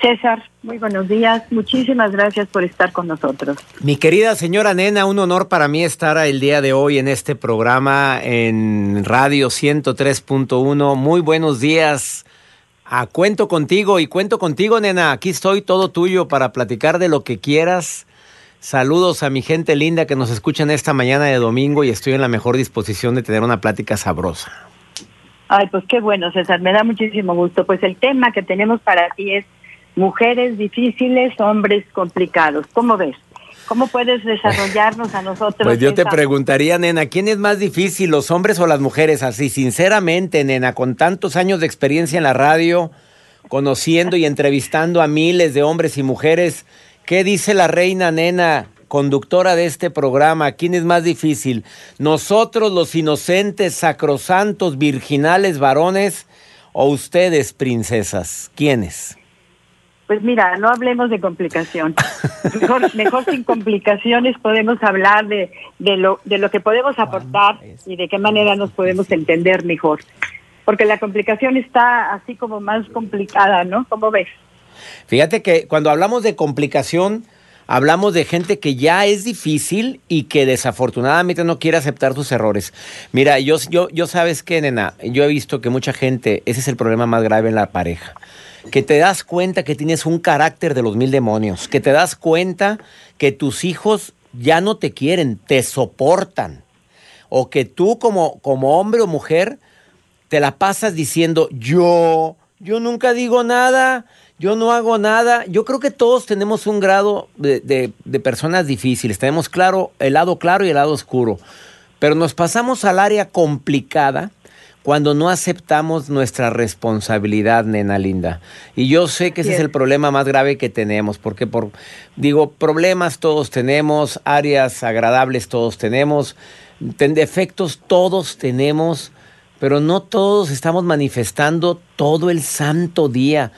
César, muy buenos días. Muchísimas gracias por estar con nosotros. Mi querida señora Nena, un honor para mí estar el día de hoy en este programa en Radio 103.1. Muy buenos días. A cuento contigo y cuento contigo, nena. Aquí estoy todo tuyo para platicar de lo que quieras. Saludos a mi gente linda que nos escuchan esta mañana de domingo y estoy en la mejor disposición de tener una plática sabrosa. Ay, pues qué bueno, César, me da muchísimo gusto. Pues el tema que tenemos para ti es mujeres difíciles, hombres complicados. ¿Cómo ves? ¿Cómo puedes desarrollarnos a nosotros? Pues yo te preguntaría, nena, ¿quién es más difícil, los hombres o las mujeres? Así, sinceramente, nena, con tantos años de experiencia en la radio, conociendo y entrevistando a miles de hombres y mujeres, ¿qué dice la reina, nena, conductora de este programa? ¿Quién es más difícil? ¿Nosotros, los inocentes, sacrosantos, virginales varones, o ustedes, princesas? ¿Quiénes? Pues mira, no hablemos de complicación. Mejor, mejor sin complicaciones podemos hablar de, de, lo, de lo que podemos aportar y de qué manera nos podemos entender mejor. Porque la complicación está así como más complicada, ¿no? ¿Cómo ves? Fíjate que cuando hablamos de complicación, hablamos de gente que ya es difícil y que desafortunadamente no quiere aceptar sus errores. Mira, yo, yo, yo sabes que, nena, yo he visto que mucha gente, ese es el problema más grave en la pareja que te das cuenta que tienes un carácter de los mil demonios, que te das cuenta que tus hijos ya no te quieren, te soportan, o que tú como, como hombre o mujer te la pasas diciendo yo, yo nunca digo nada, yo no hago nada. Yo creo que todos tenemos un grado de, de, de personas difíciles, tenemos claro el lado claro y el lado oscuro, pero nos pasamos al área complicada cuando no aceptamos nuestra responsabilidad, nena linda. Y yo sé que ese es el problema más grave que tenemos, porque por digo, problemas todos tenemos, áreas agradables todos tenemos, defectos todos tenemos, pero no todos estamos manifestando todo el santo día.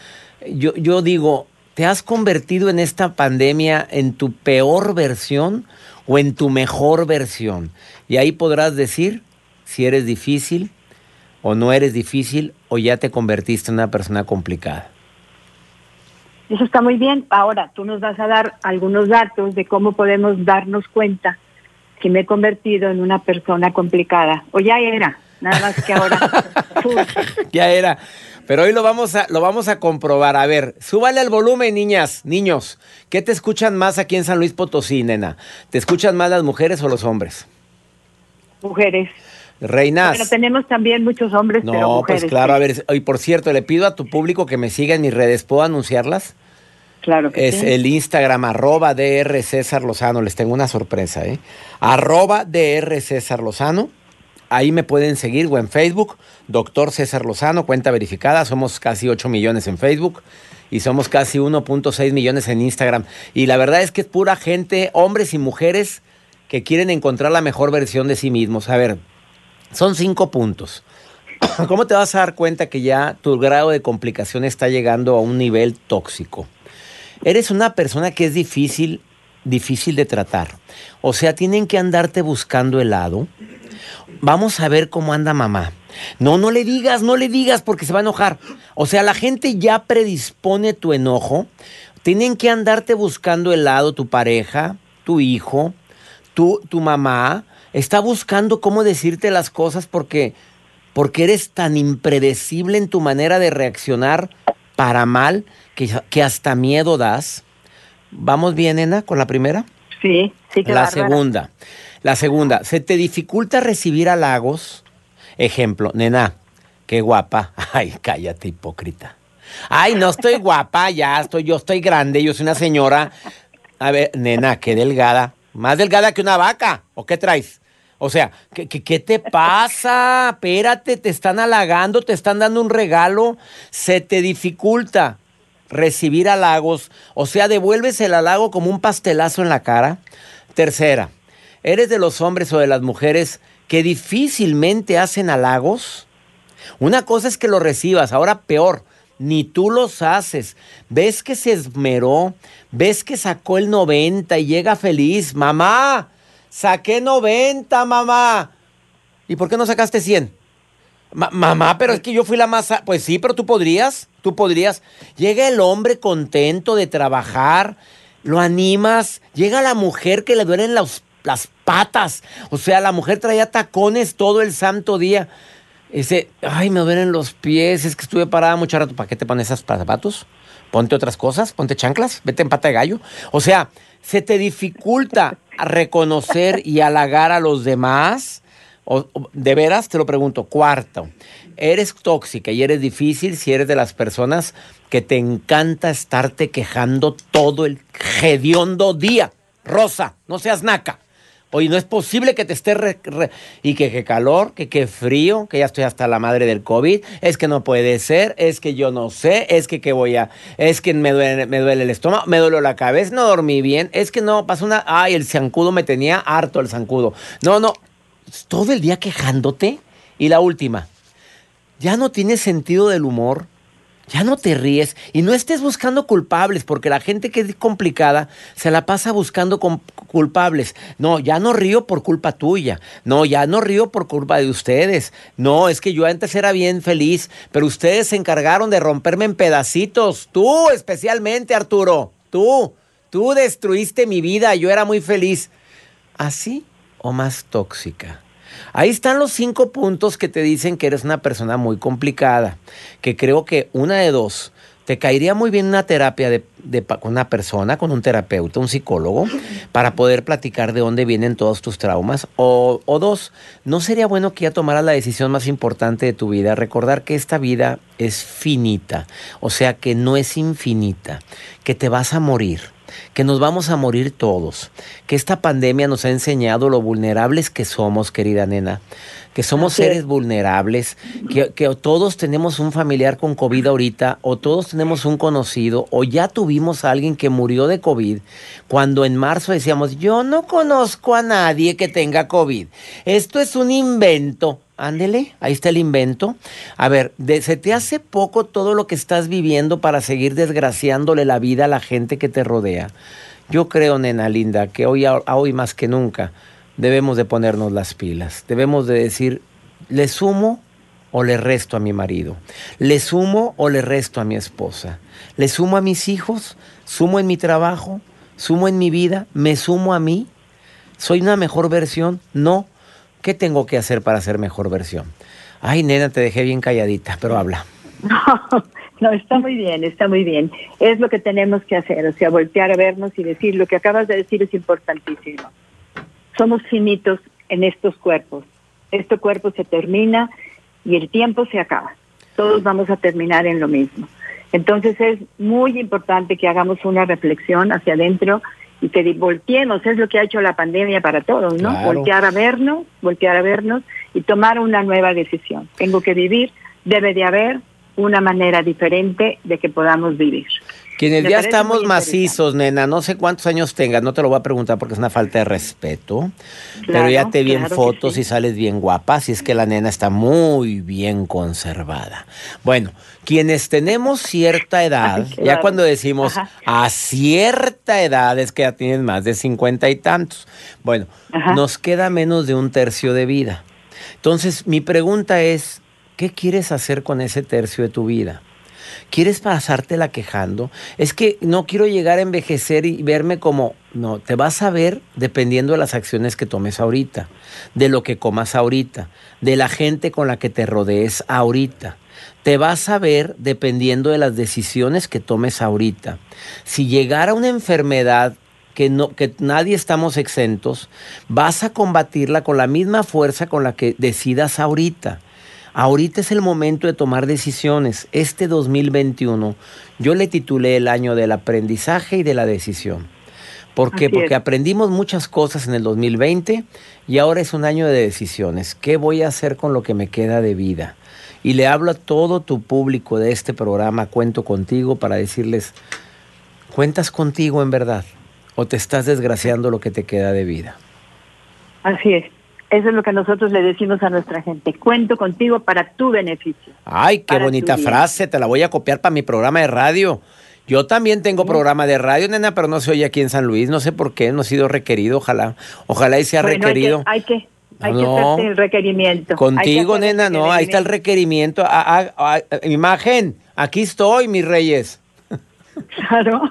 Yo, yo digo, ¿te has convertido en esta pandemia en tu peor versión o en tu mejor versión? Y ahí podrás decir si eres difícil, o no eres difícil o ya te convertiste en una persona complicada? Eso está muy bien. Ahora, tú nos vas a dar algunos datos de cómo podemos darnos cuenta que me he convertido en una persona complicada. O ya era, nada más que ahora. ya era. Pero hoy lo vamos a lo vamos a comprobar. A ver, súbale el volumen, niñas, niños. ¿Qué te escuchan más aquí en San Luis Potosí, nena? ¿Te escuchan más las mujeres o los hombres? Mujeres. Reinas. Pero tenemos también muchos hombres, no, pero pues mujeres. pues claro, a ver, y por cierto, le pido a tu público que me siga en mis redes, ¿puedo anunciarlas? Claro que es el Instagram, arroba DR César Lozano. Les tengo una sorpresa, ¿eh? Arroba DR César Lozano. Ahí me pueden seguir o en Facebook, Doctor César Lozano, cuenta verificada. Somos casi 8 millones en Facebook y somos casi 1.6 millones en Instagram. Y la verdad es que es pura gente, hombres y mujeres, que quieren encontrar la mejor versión de sí mismos. A ver, son cinco puntos. ¿Cómo te vas a dar cuenta que ya tu grado de complicación está llegando a un nivel tóxico? Eres una persona que es difícil, difícil de tratar. O sea, tienen que andarte buscando helado. Vamos a ver cómo anda mamá. No, no le digas, no le digas porque se va a enojar. O sea, la gente ya predispone tu enojo. Tienen que andarte buscando helado tu pareja, tu hijo, tu, tu mamá. Está buscando cómo decirte las cosas porque, porque eres tan impredecible en tu manera de reaccionar para mal que, hasta miedo das. ¿Vamos bien, nena, con la primera? Sí, sí, que La segunda. La segunda, ¿se te dificulta recibir halagos? Ejemplo, nena, qué guapa. Ay, cállate, hipócrita. Ay, no estoy guapa, ya estoy, yo estoy grande, yo soy una señora. A ver, nena, qué delgada. Más delgada que una vaca. ¿O qué traes? O sea, ¿qué, te pasa? Espérate, te están halagando, te están dando un regalo. Se te dificulta recibir halagos, o sea, devuelves el halago como un pastelazo en la cara. Tercera, ¿eres de los hombres o de las mujeres que difícilmente hacen halagos? Una cosa es que lo recibas, ahora peor, ni tú los haces. Ves que se esmeró, ves que sacó el 90 y llega feliz. Mamá, saqué 90, mamá. ¿Y por qué no sacaste 100? mamá, pero es que yo fui la más... Pues sí, pero tú podrías, tú podrías. Llega el hombre contento de trabajar, lo animas. Llega la mujer que le duelen las patas. O sea, la mujer traía tacones todo el santo día. Ese, ay, me duelen los pies, es que estuve parada mucho rato. ¿Para qué te pones esos zapatos? Ponte otras cosas, ponte chanclas, vete en pata de gallo. O sea, se te dificulta reconocer y halagar a los demás de veras te lo pregunto, cuarto, eres tóxica y eres difícil si eres de las personas que te encanta estarte quejando todo el hediondo día. Rosa, no seas naca. Oye, no es posible que te esté y que qué calor, que qué frío, que ya estoy hasta la madre del COVID, es que no puede ser, es que yo no sé, es que qué voy a, es que me duele, me duele el estómago, me duele la cabeza, no dormí bien, es que no, pasó una, ay, el zancudo me tenía harto el zancudo. No, no, todo el día quejándote. Y la última, ya no tienes sentido del humor, ya no te ríes y no estés buscando culpables, porque la gente que es complicada se la pasa buscando culpables. No, ya no río por culpa tuya. No, ya no río por culpa de ustedes. No, es que yo antes era bien feliz, pero ustedes se encargaron de romperme en pedacitos. Tú especialmente, Arturo. Tú. Tú destruiste mi vida. Yo era muy feliz. Así o más tóxica. Ahí están los cinco puntos que te dicen que eres una persona muy complicada, que creo que una de dos, te caería muy bien una terapia de, con una persona, con un terapeuta, un psicólogo, para poder platicar de dónde vienen todos tus traumas. O, o dos, no sería bueno que ya tomaras la decisión más importante de tu vida, recordar que esta vida es finita, o sea que no es infinita, que te vas a morir que nos vamos a morir todos, que esta pandemia nos ha enseñado lo vulnerables que somos, querida nena, que somos seres vulnerables, que, que, todos tenemos un familiar con COVID ahorita, o todos tenemos un conocido, o ya tuvimos a alguien que murió de COVID, cuando en marzo decíamos, yo no conozco a nadie que tenga COVID, esto es un invento. Ándele, ahí está el invento. A ver, ¿se te hace poco todo lo que estás viviendo para seguir desgraciándole la vida a la gente que te rodea? Yo creo, nena linda, que hoy, hoy más que nunca debemos de ponernos las pilas. Debemos de decir, le sumo o le resto a mi marido? ¿Le sumo o le resto a mi esposa? ¿Le sumo a mis hijos? ¿Sumo en mi trabajo? ¿Sumo en mi vida? ¿Me sumo a mí? ¿Soy una mejor versión? No. ¿Qué tengo que hacer para ser mejor versión? Ay, nena, te dejé bien calladita, pero habla. No, está muy bien, está muy bien. Es lo que tenemos que hacer, o sea, voltear a vernos y decir, lo que acabas de decir es importantísimo. Somos finitos en estos cuerpos. Este cuerpo se termina y el tiempo se acaba. Todos vamos a terminar en lo mismo. Entonces es muy importante que hagamos una reflexión hacia adentro y que volteemos, es lo que ha hecho la pandemia para todos, ¿no? Voltear a vernos, voltear a vernos y tomar una nueva decisión. Tengo que vivir, debe de haber una manera diferente de que podamos vivir. Quienes ya estamos macizos, nena, no sé cuántos años tengas, no te lo voy a preguntar porque es una falta de respeto, pero ya te vi en fotos y sales bien guapa, así es que la nena está muy bien conservada. Bueno, quienes tenemos cierta edad, ya cuando decimos a cierta edad es que ya tienen más de cincuenta y tantos, bueno, nos queda menos de un tercio de vida. Entonces, mi pregunta es, ¿qué quieres hacer con ese tercio de tu vida? ¿Quieres pasártela quejando? Es que no quiero llegar a envejecer y verme como... No, te vas a ver dependiendo de las acciones que tomes ahorita, de lo que comas ahorita, de la gente con la que te rodees ahorita. Te vas a ver dependiendo de las decisiones que tomes ahorita. Si llegara una enfermedad que, no, que nadie estamos exentos, vas a combatirla con la misma fuerza con la que decidas ahorita. Ahorita es el momento de tomar decisiones. Este 2021 yo le titulé el año del aprendizaje y de la decisión. ¿Por qué? Porque aprendimos muchas cosas en el 2020 y ahora es un año de decisiones. ¿Qué voy a hacer con lo que me queda de vida? Y le hablo a todo tu público de este programa, cuento contigo para decirles, ¿cuentas contigo en verdad? ¿O te estás desgraciando lo que te queda de vida? Así es. Eso es lo que nosotros le decimos a nuestra gente. Cuento contigo para tu beneficio. Ay, qué bonita frase. Te la voy a copiar para mi programa de radio. Yo también tengo programa de radio, nena, pero no se oye aquí en San Luis. No sé por qué, no ha sido requerido. Ojalá, ojalá y sea requerido. Hay que, hay que, hay el requerimiento. Contigo, nena, no, ahí está el requerimiento. imagen, aquí estoy, mis reyes. Claro.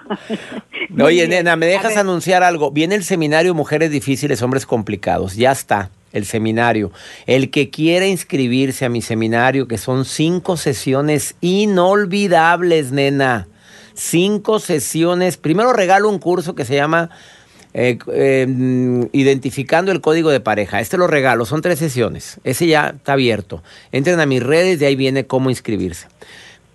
Oye, nena, ¿me dejas anunciar algo? Viene el seminario Mujeres Difíciles, Hombres Complicados. Ya está el seminario. El que quiera inscribirse a mi seminario, que son cinco sesiones inolvidables, nena. Cinco sesiones. Primero regalo un curso que se llama eh, em, Identificando el Código de Pareja. Este lo regalo, son tres sesiones. Ese ya está abierto. Entren a mis redes, de ahí viene cómo inscribirse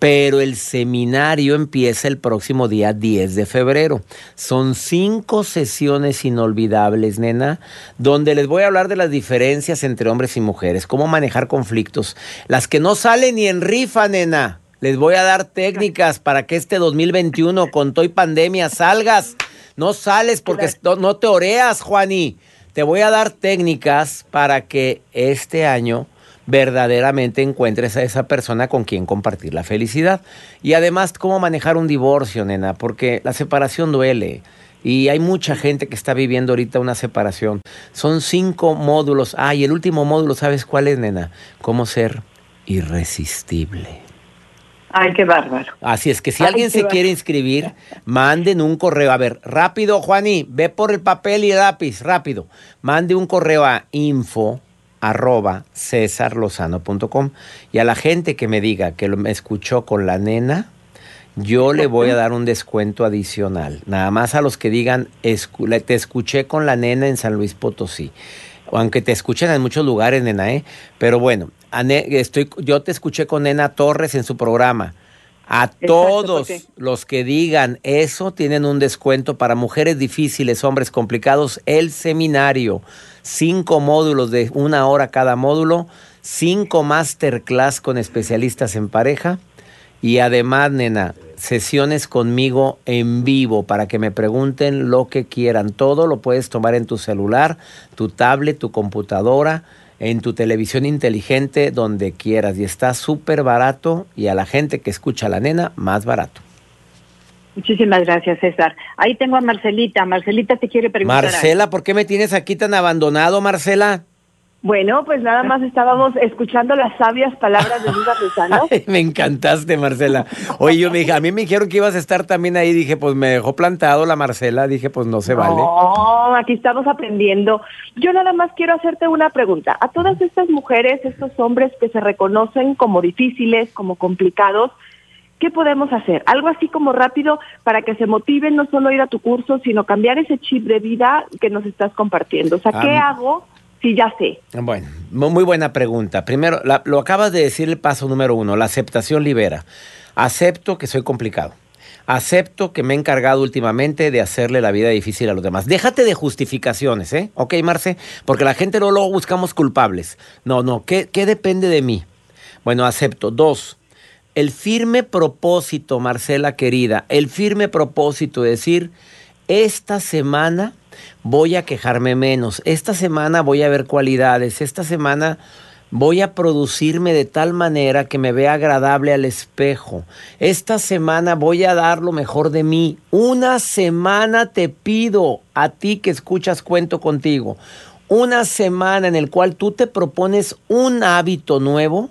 pero el seminario empieza el próximo día 10 de febrero. Son cinco sesiones inolvidables, nena, donde les voy a hablar de las diferencias entre hombres y mujeres, cómo manejar conflictos, las que no salen ni en rifa, nena. Les voy a dar técnicas para que este 2021 con toy pandemia salgas. No sales porque no te oreas, Juani. Te voy a dar técnicas para que este año verdaderamente encuentres a esa persona con quien compartir la felicidad. Y además, cómo manejar un divorcio, nena, porque la separación duele. Y hay mucha gente que está viviendo ahorita una separación. Son cinco módulos. Ah, y el último módulo, ¿sabes cuál es, nena? Cómo ser irresistible. Ay, qué bárbaro. Así es que si alguien se quiere inscribir, manden un correo. A ver, rápido, Juaní, ve por el papel y el lápiz, rápido. Mande un correo a info arroba cesarlozano.com. Y a la gente que me diga que me escuchó con la nena, yo le voy a dar un descuento adicional. Nada más a los que digan, te escuché con la nena en San Luis Potosí. Aunque te escuchen en muchos lugares, nena, ¿eh? Pero bueno, estoy, yo te escuché con Nena Torres en su programa. A todos los que digan eso tienen un descuento para mujeres difíciles, hombres complicados, el seminario cinco módulos de una hora cada módulo, cinco masterclass con especialistas en pareja y además, nena, sesiones conmigo en vivo para que me pregunten lo que quieran. Todo lo puedes tomar en tu celular, tu tablet, tu computadora, en tu televisión inteligente, donde quieras. Y está súper barato y a la gente que escucha a la nena, más barato. Muchísimas gracias, César. Ahí tengo a Marcelita. Marcelita te quiere preguntar. Marcela, ¿por qué me tienes aquí tan abandonado, Marcela? Bueno, pues nada más estábamos escuchando las sabias palabras de Luis Arrezano. me encantaste, Marcela. Oye, yo me dije, a mí me dijeron que ibas a estar también ahí. Dije, pues me dejó plantado la Marcela. Dije, pues no se vale. No, aquí estamos aprendiendo. Yo nada más quiero hacerte una pregunta. A todas estas mujeres, estos hombres que se reconocen como difíciles, como complicados, ¿qué podemos hacer? Algo así como rápido para que se motiven no solo ir a tu curso, sino cambiar ese chip de vida que nos estás compartiendo. O sea, ¿qué Ah, hago? Sí, ya sé. Bueno, mu- muy buena pregunta. Primero, lo acabas de decir el paso número uno, la aceptación libera. Acepto que soy complicado. Acepto que me he encargado últimamente de hacerle la vida difícil a los demás. Déjate de justificaciones, ¿eh? ¿Ok, Marce? Porque la gente no luego buscamos culpables. No, no, ¿qué, qué depende de mí? Bueno, acepto. Dos, el firme propósito, Marcela querida, el firme propósito de decir, esta semana voy a quejarme menos, esta semana voy a ver cualidades, esta semana voy a producirme de tal manera que me vea agradable al espejo, esta semana voy a dar lo mejor de mí, una semana te pido a ti que escuchas cuento contigo, una semana en el cual tú te propones un hábito nuevo,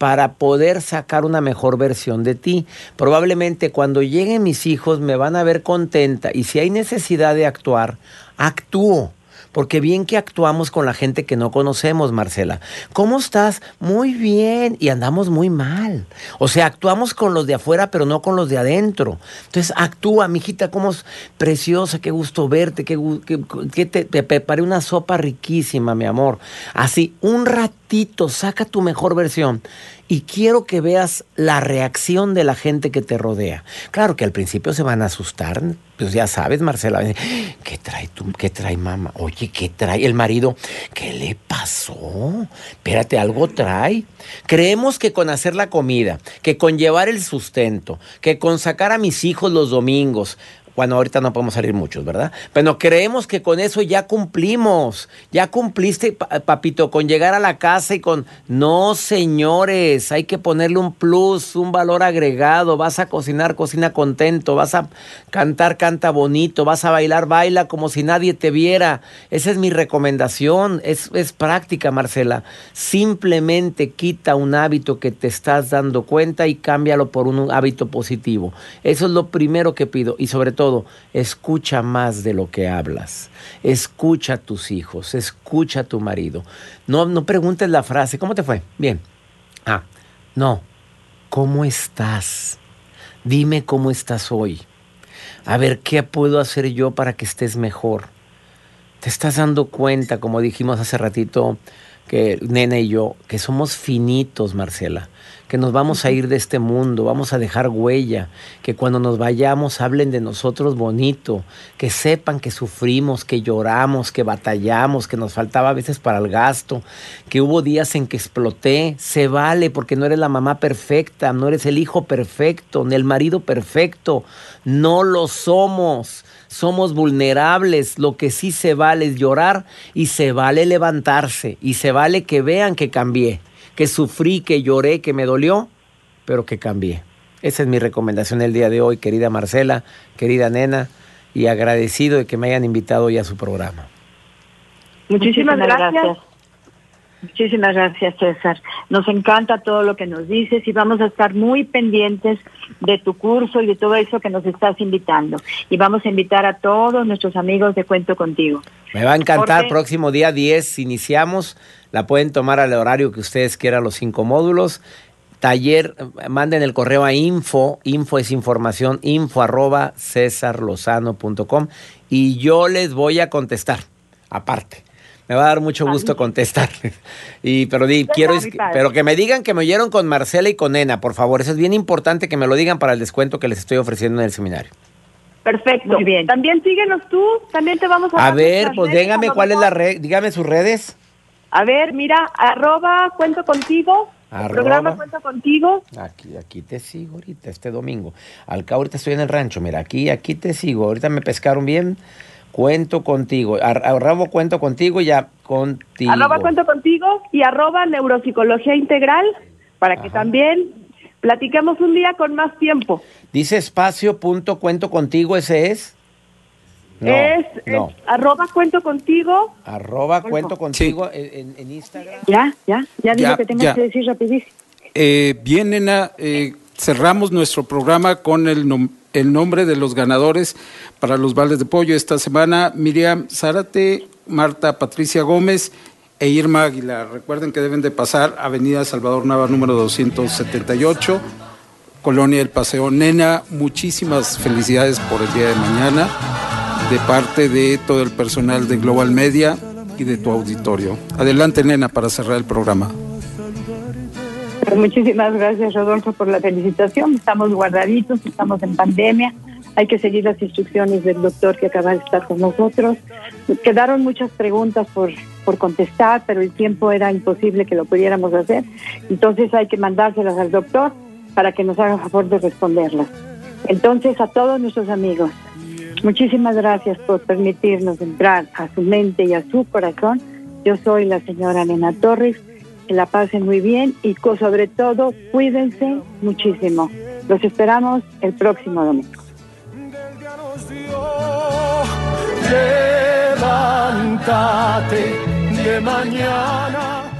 para poder sacar una mejor versión de ti. Probablemente cuando lleguen mis hijos me van a ver contenta y si hay necesidad de actuar, actúo. Porque bien que actuamos con la gente que no conocemos, Marcela. ¿Cómo estás? Muy bien. Y andamos muy mal. O sea, actuamos con los de afuera, pero no con los de adentro. Entonces, actúa, mijita, cómo es preciosa, qué gusto verte, qué, te, te preparé una sopa riquísima, mi amor. Así, un ratito, saca tu mejor versión. Y quiero que veas la reacción de la gente que te rodea. Claro que al principio se van a asustar, pues ya sabes, Marcela, ¿qué trae tú? ¿Qué trae mamá? Oye, ¿qué trae el marido? ¿Qué le pasó? Espérate, algo trae. Creemos que con hacer la comida, que con llevar el sustento, que con sacar a mis hijos los domingos, bueno, ahorita no podemos salir muchos, ¿verdad? Pero creemos que con eso ya cumplimos. Ya cumpliste, pa- papito, con llegar a la casa y con... No, señores, hay que ponerle un plus, un valor agregado. Vas a cocinar, cocina contento. Vas a cantar, canta bonito. Vas a bailar, baila como si nadie te viera. Esa es mi recomendación. Es, es práctica, Marcela. Simplemente quita un hábito que te estás dando cuenta y cámbialo por un hábito positivo. Eso es lo primero que pido. Y sobre todo, escucha más de lo que hablas. Escucha a tus hijos, escucha a tu marido. No, no preguntes la frase, ¿cómo te fue? Bien. Ah, no. ¿Cómo estás? Dime cómo estás hoy. A ver, ¿qué puedo hacer yo para que estés mejor? ¿Te estás dando cuenta, como dijimos hace ratito, que Nena y yo, que somos finitos, Marcela? Que nos vamos a ir de este mundo, vamos a dejar huella, que cuando nos vayamos hablen de nosotros bonito, que sepan que sufrimos, que lloramos, que batallamos, que nos faltaba a veces para el gasto, que hubo días en que exploté, se vale porque no eres la mamá perfecta, no eres el hijo perfecto, ni el marido perfecto, no lo somos somos vulnerables, lo que sí se vale es llorar y se vale levantarse y se vale que vean que cambié, que sufrí, que lloré, que me dolió, pero que cambié. Esa es mi recomendación el día de hoy, querida Marcela, querida nena, y agradecido de que me hayan invitado hoy a su programa. Muchísimas, gracias. Muchísimas gracias, César. Nos encanta todo lo que nos dices y vamos a estar muy pendientes de tu curso y de todo eso que nos estás invitando. Y vamos a invitar a todos nuestros amigos de Cuento Contigo. Me va a encantar, Jorge. próximo día 10 iniciamos, la pueden tomar al horario que ustedes quieran, los cinco módulos. Taller, manden el correo a info, info es información, info arroba cesarlozano.com y yo les voy a contestar, aparte. Me va a dar mucho gusto contestar. Y, pero di- quiero pero que me digan que me oyeron con Marcela y con Nena, por favor. Eso es bien importante que me lo digan para el descuento que les estoy ofreciendo en el seminario. Perfecto. Muy bien. También síguenos tú, también te vamos a A ver, pues dígame cuál es la red, dígame sus redes. A ver, mira, arroba cuento contigo, Arroba. programa cuento contigo. Aquí, aquí te sigo ahorita, este domingo. Al cabo ahorita estoy en el rancho, mira, aquí, aquí te sigo. Ahorita me pescaron bien. Cuento contigo. Ar- Arroba cuento contigo y ya contigo. Arroba cuento contigo y arroba neuropsicología integral para que también platiquemos un día con más tiempo. Dice espacio punto cuento contigo, ese es. Es, arroba cuento contigo. Arroba cuento contigo en, Instagram. Ya, ya, ya digo que tengo que decir rapidísimo. Eh, bien, nena, eh, cerramos nuestro programa con el, el nombre de los ganadores para los vales de pollo esta semana. Miriam Zárate, Marta Patricia Gómez e Irma Aguilar. Recuerden que deben de pasar Avenida Salvador Nava número 278, Colonia El Paseo. Nena, muchísimas felicidades por el día de mañana de parte de todo el personal de Global Media y de tu auditorio. Adelante, nena, para cerrar el programa. Pues muchísimas gracias, Rodolfo, por la felicitación. Estamos guardaditos, estamos en pandemia. Hay que seguir las instrucciones del doctor que acaba de estar con nosotros. Quedaron muchas preguntas por, por contestar, pero el tiempo era imposible que lo pudiéramos hacer. Entonces hay que mandárselas al doctor para que nos haga favor de responderlas. Entonces, a todos nuestros amigos, muchísimas gracias por permitirnos entrar a su mente y a su corazón. Yo soy la señora Nena Torres que la pasen muy bien y sobre todo cuídense muchísimo. Los esperamos el próximo domingo. de mañana.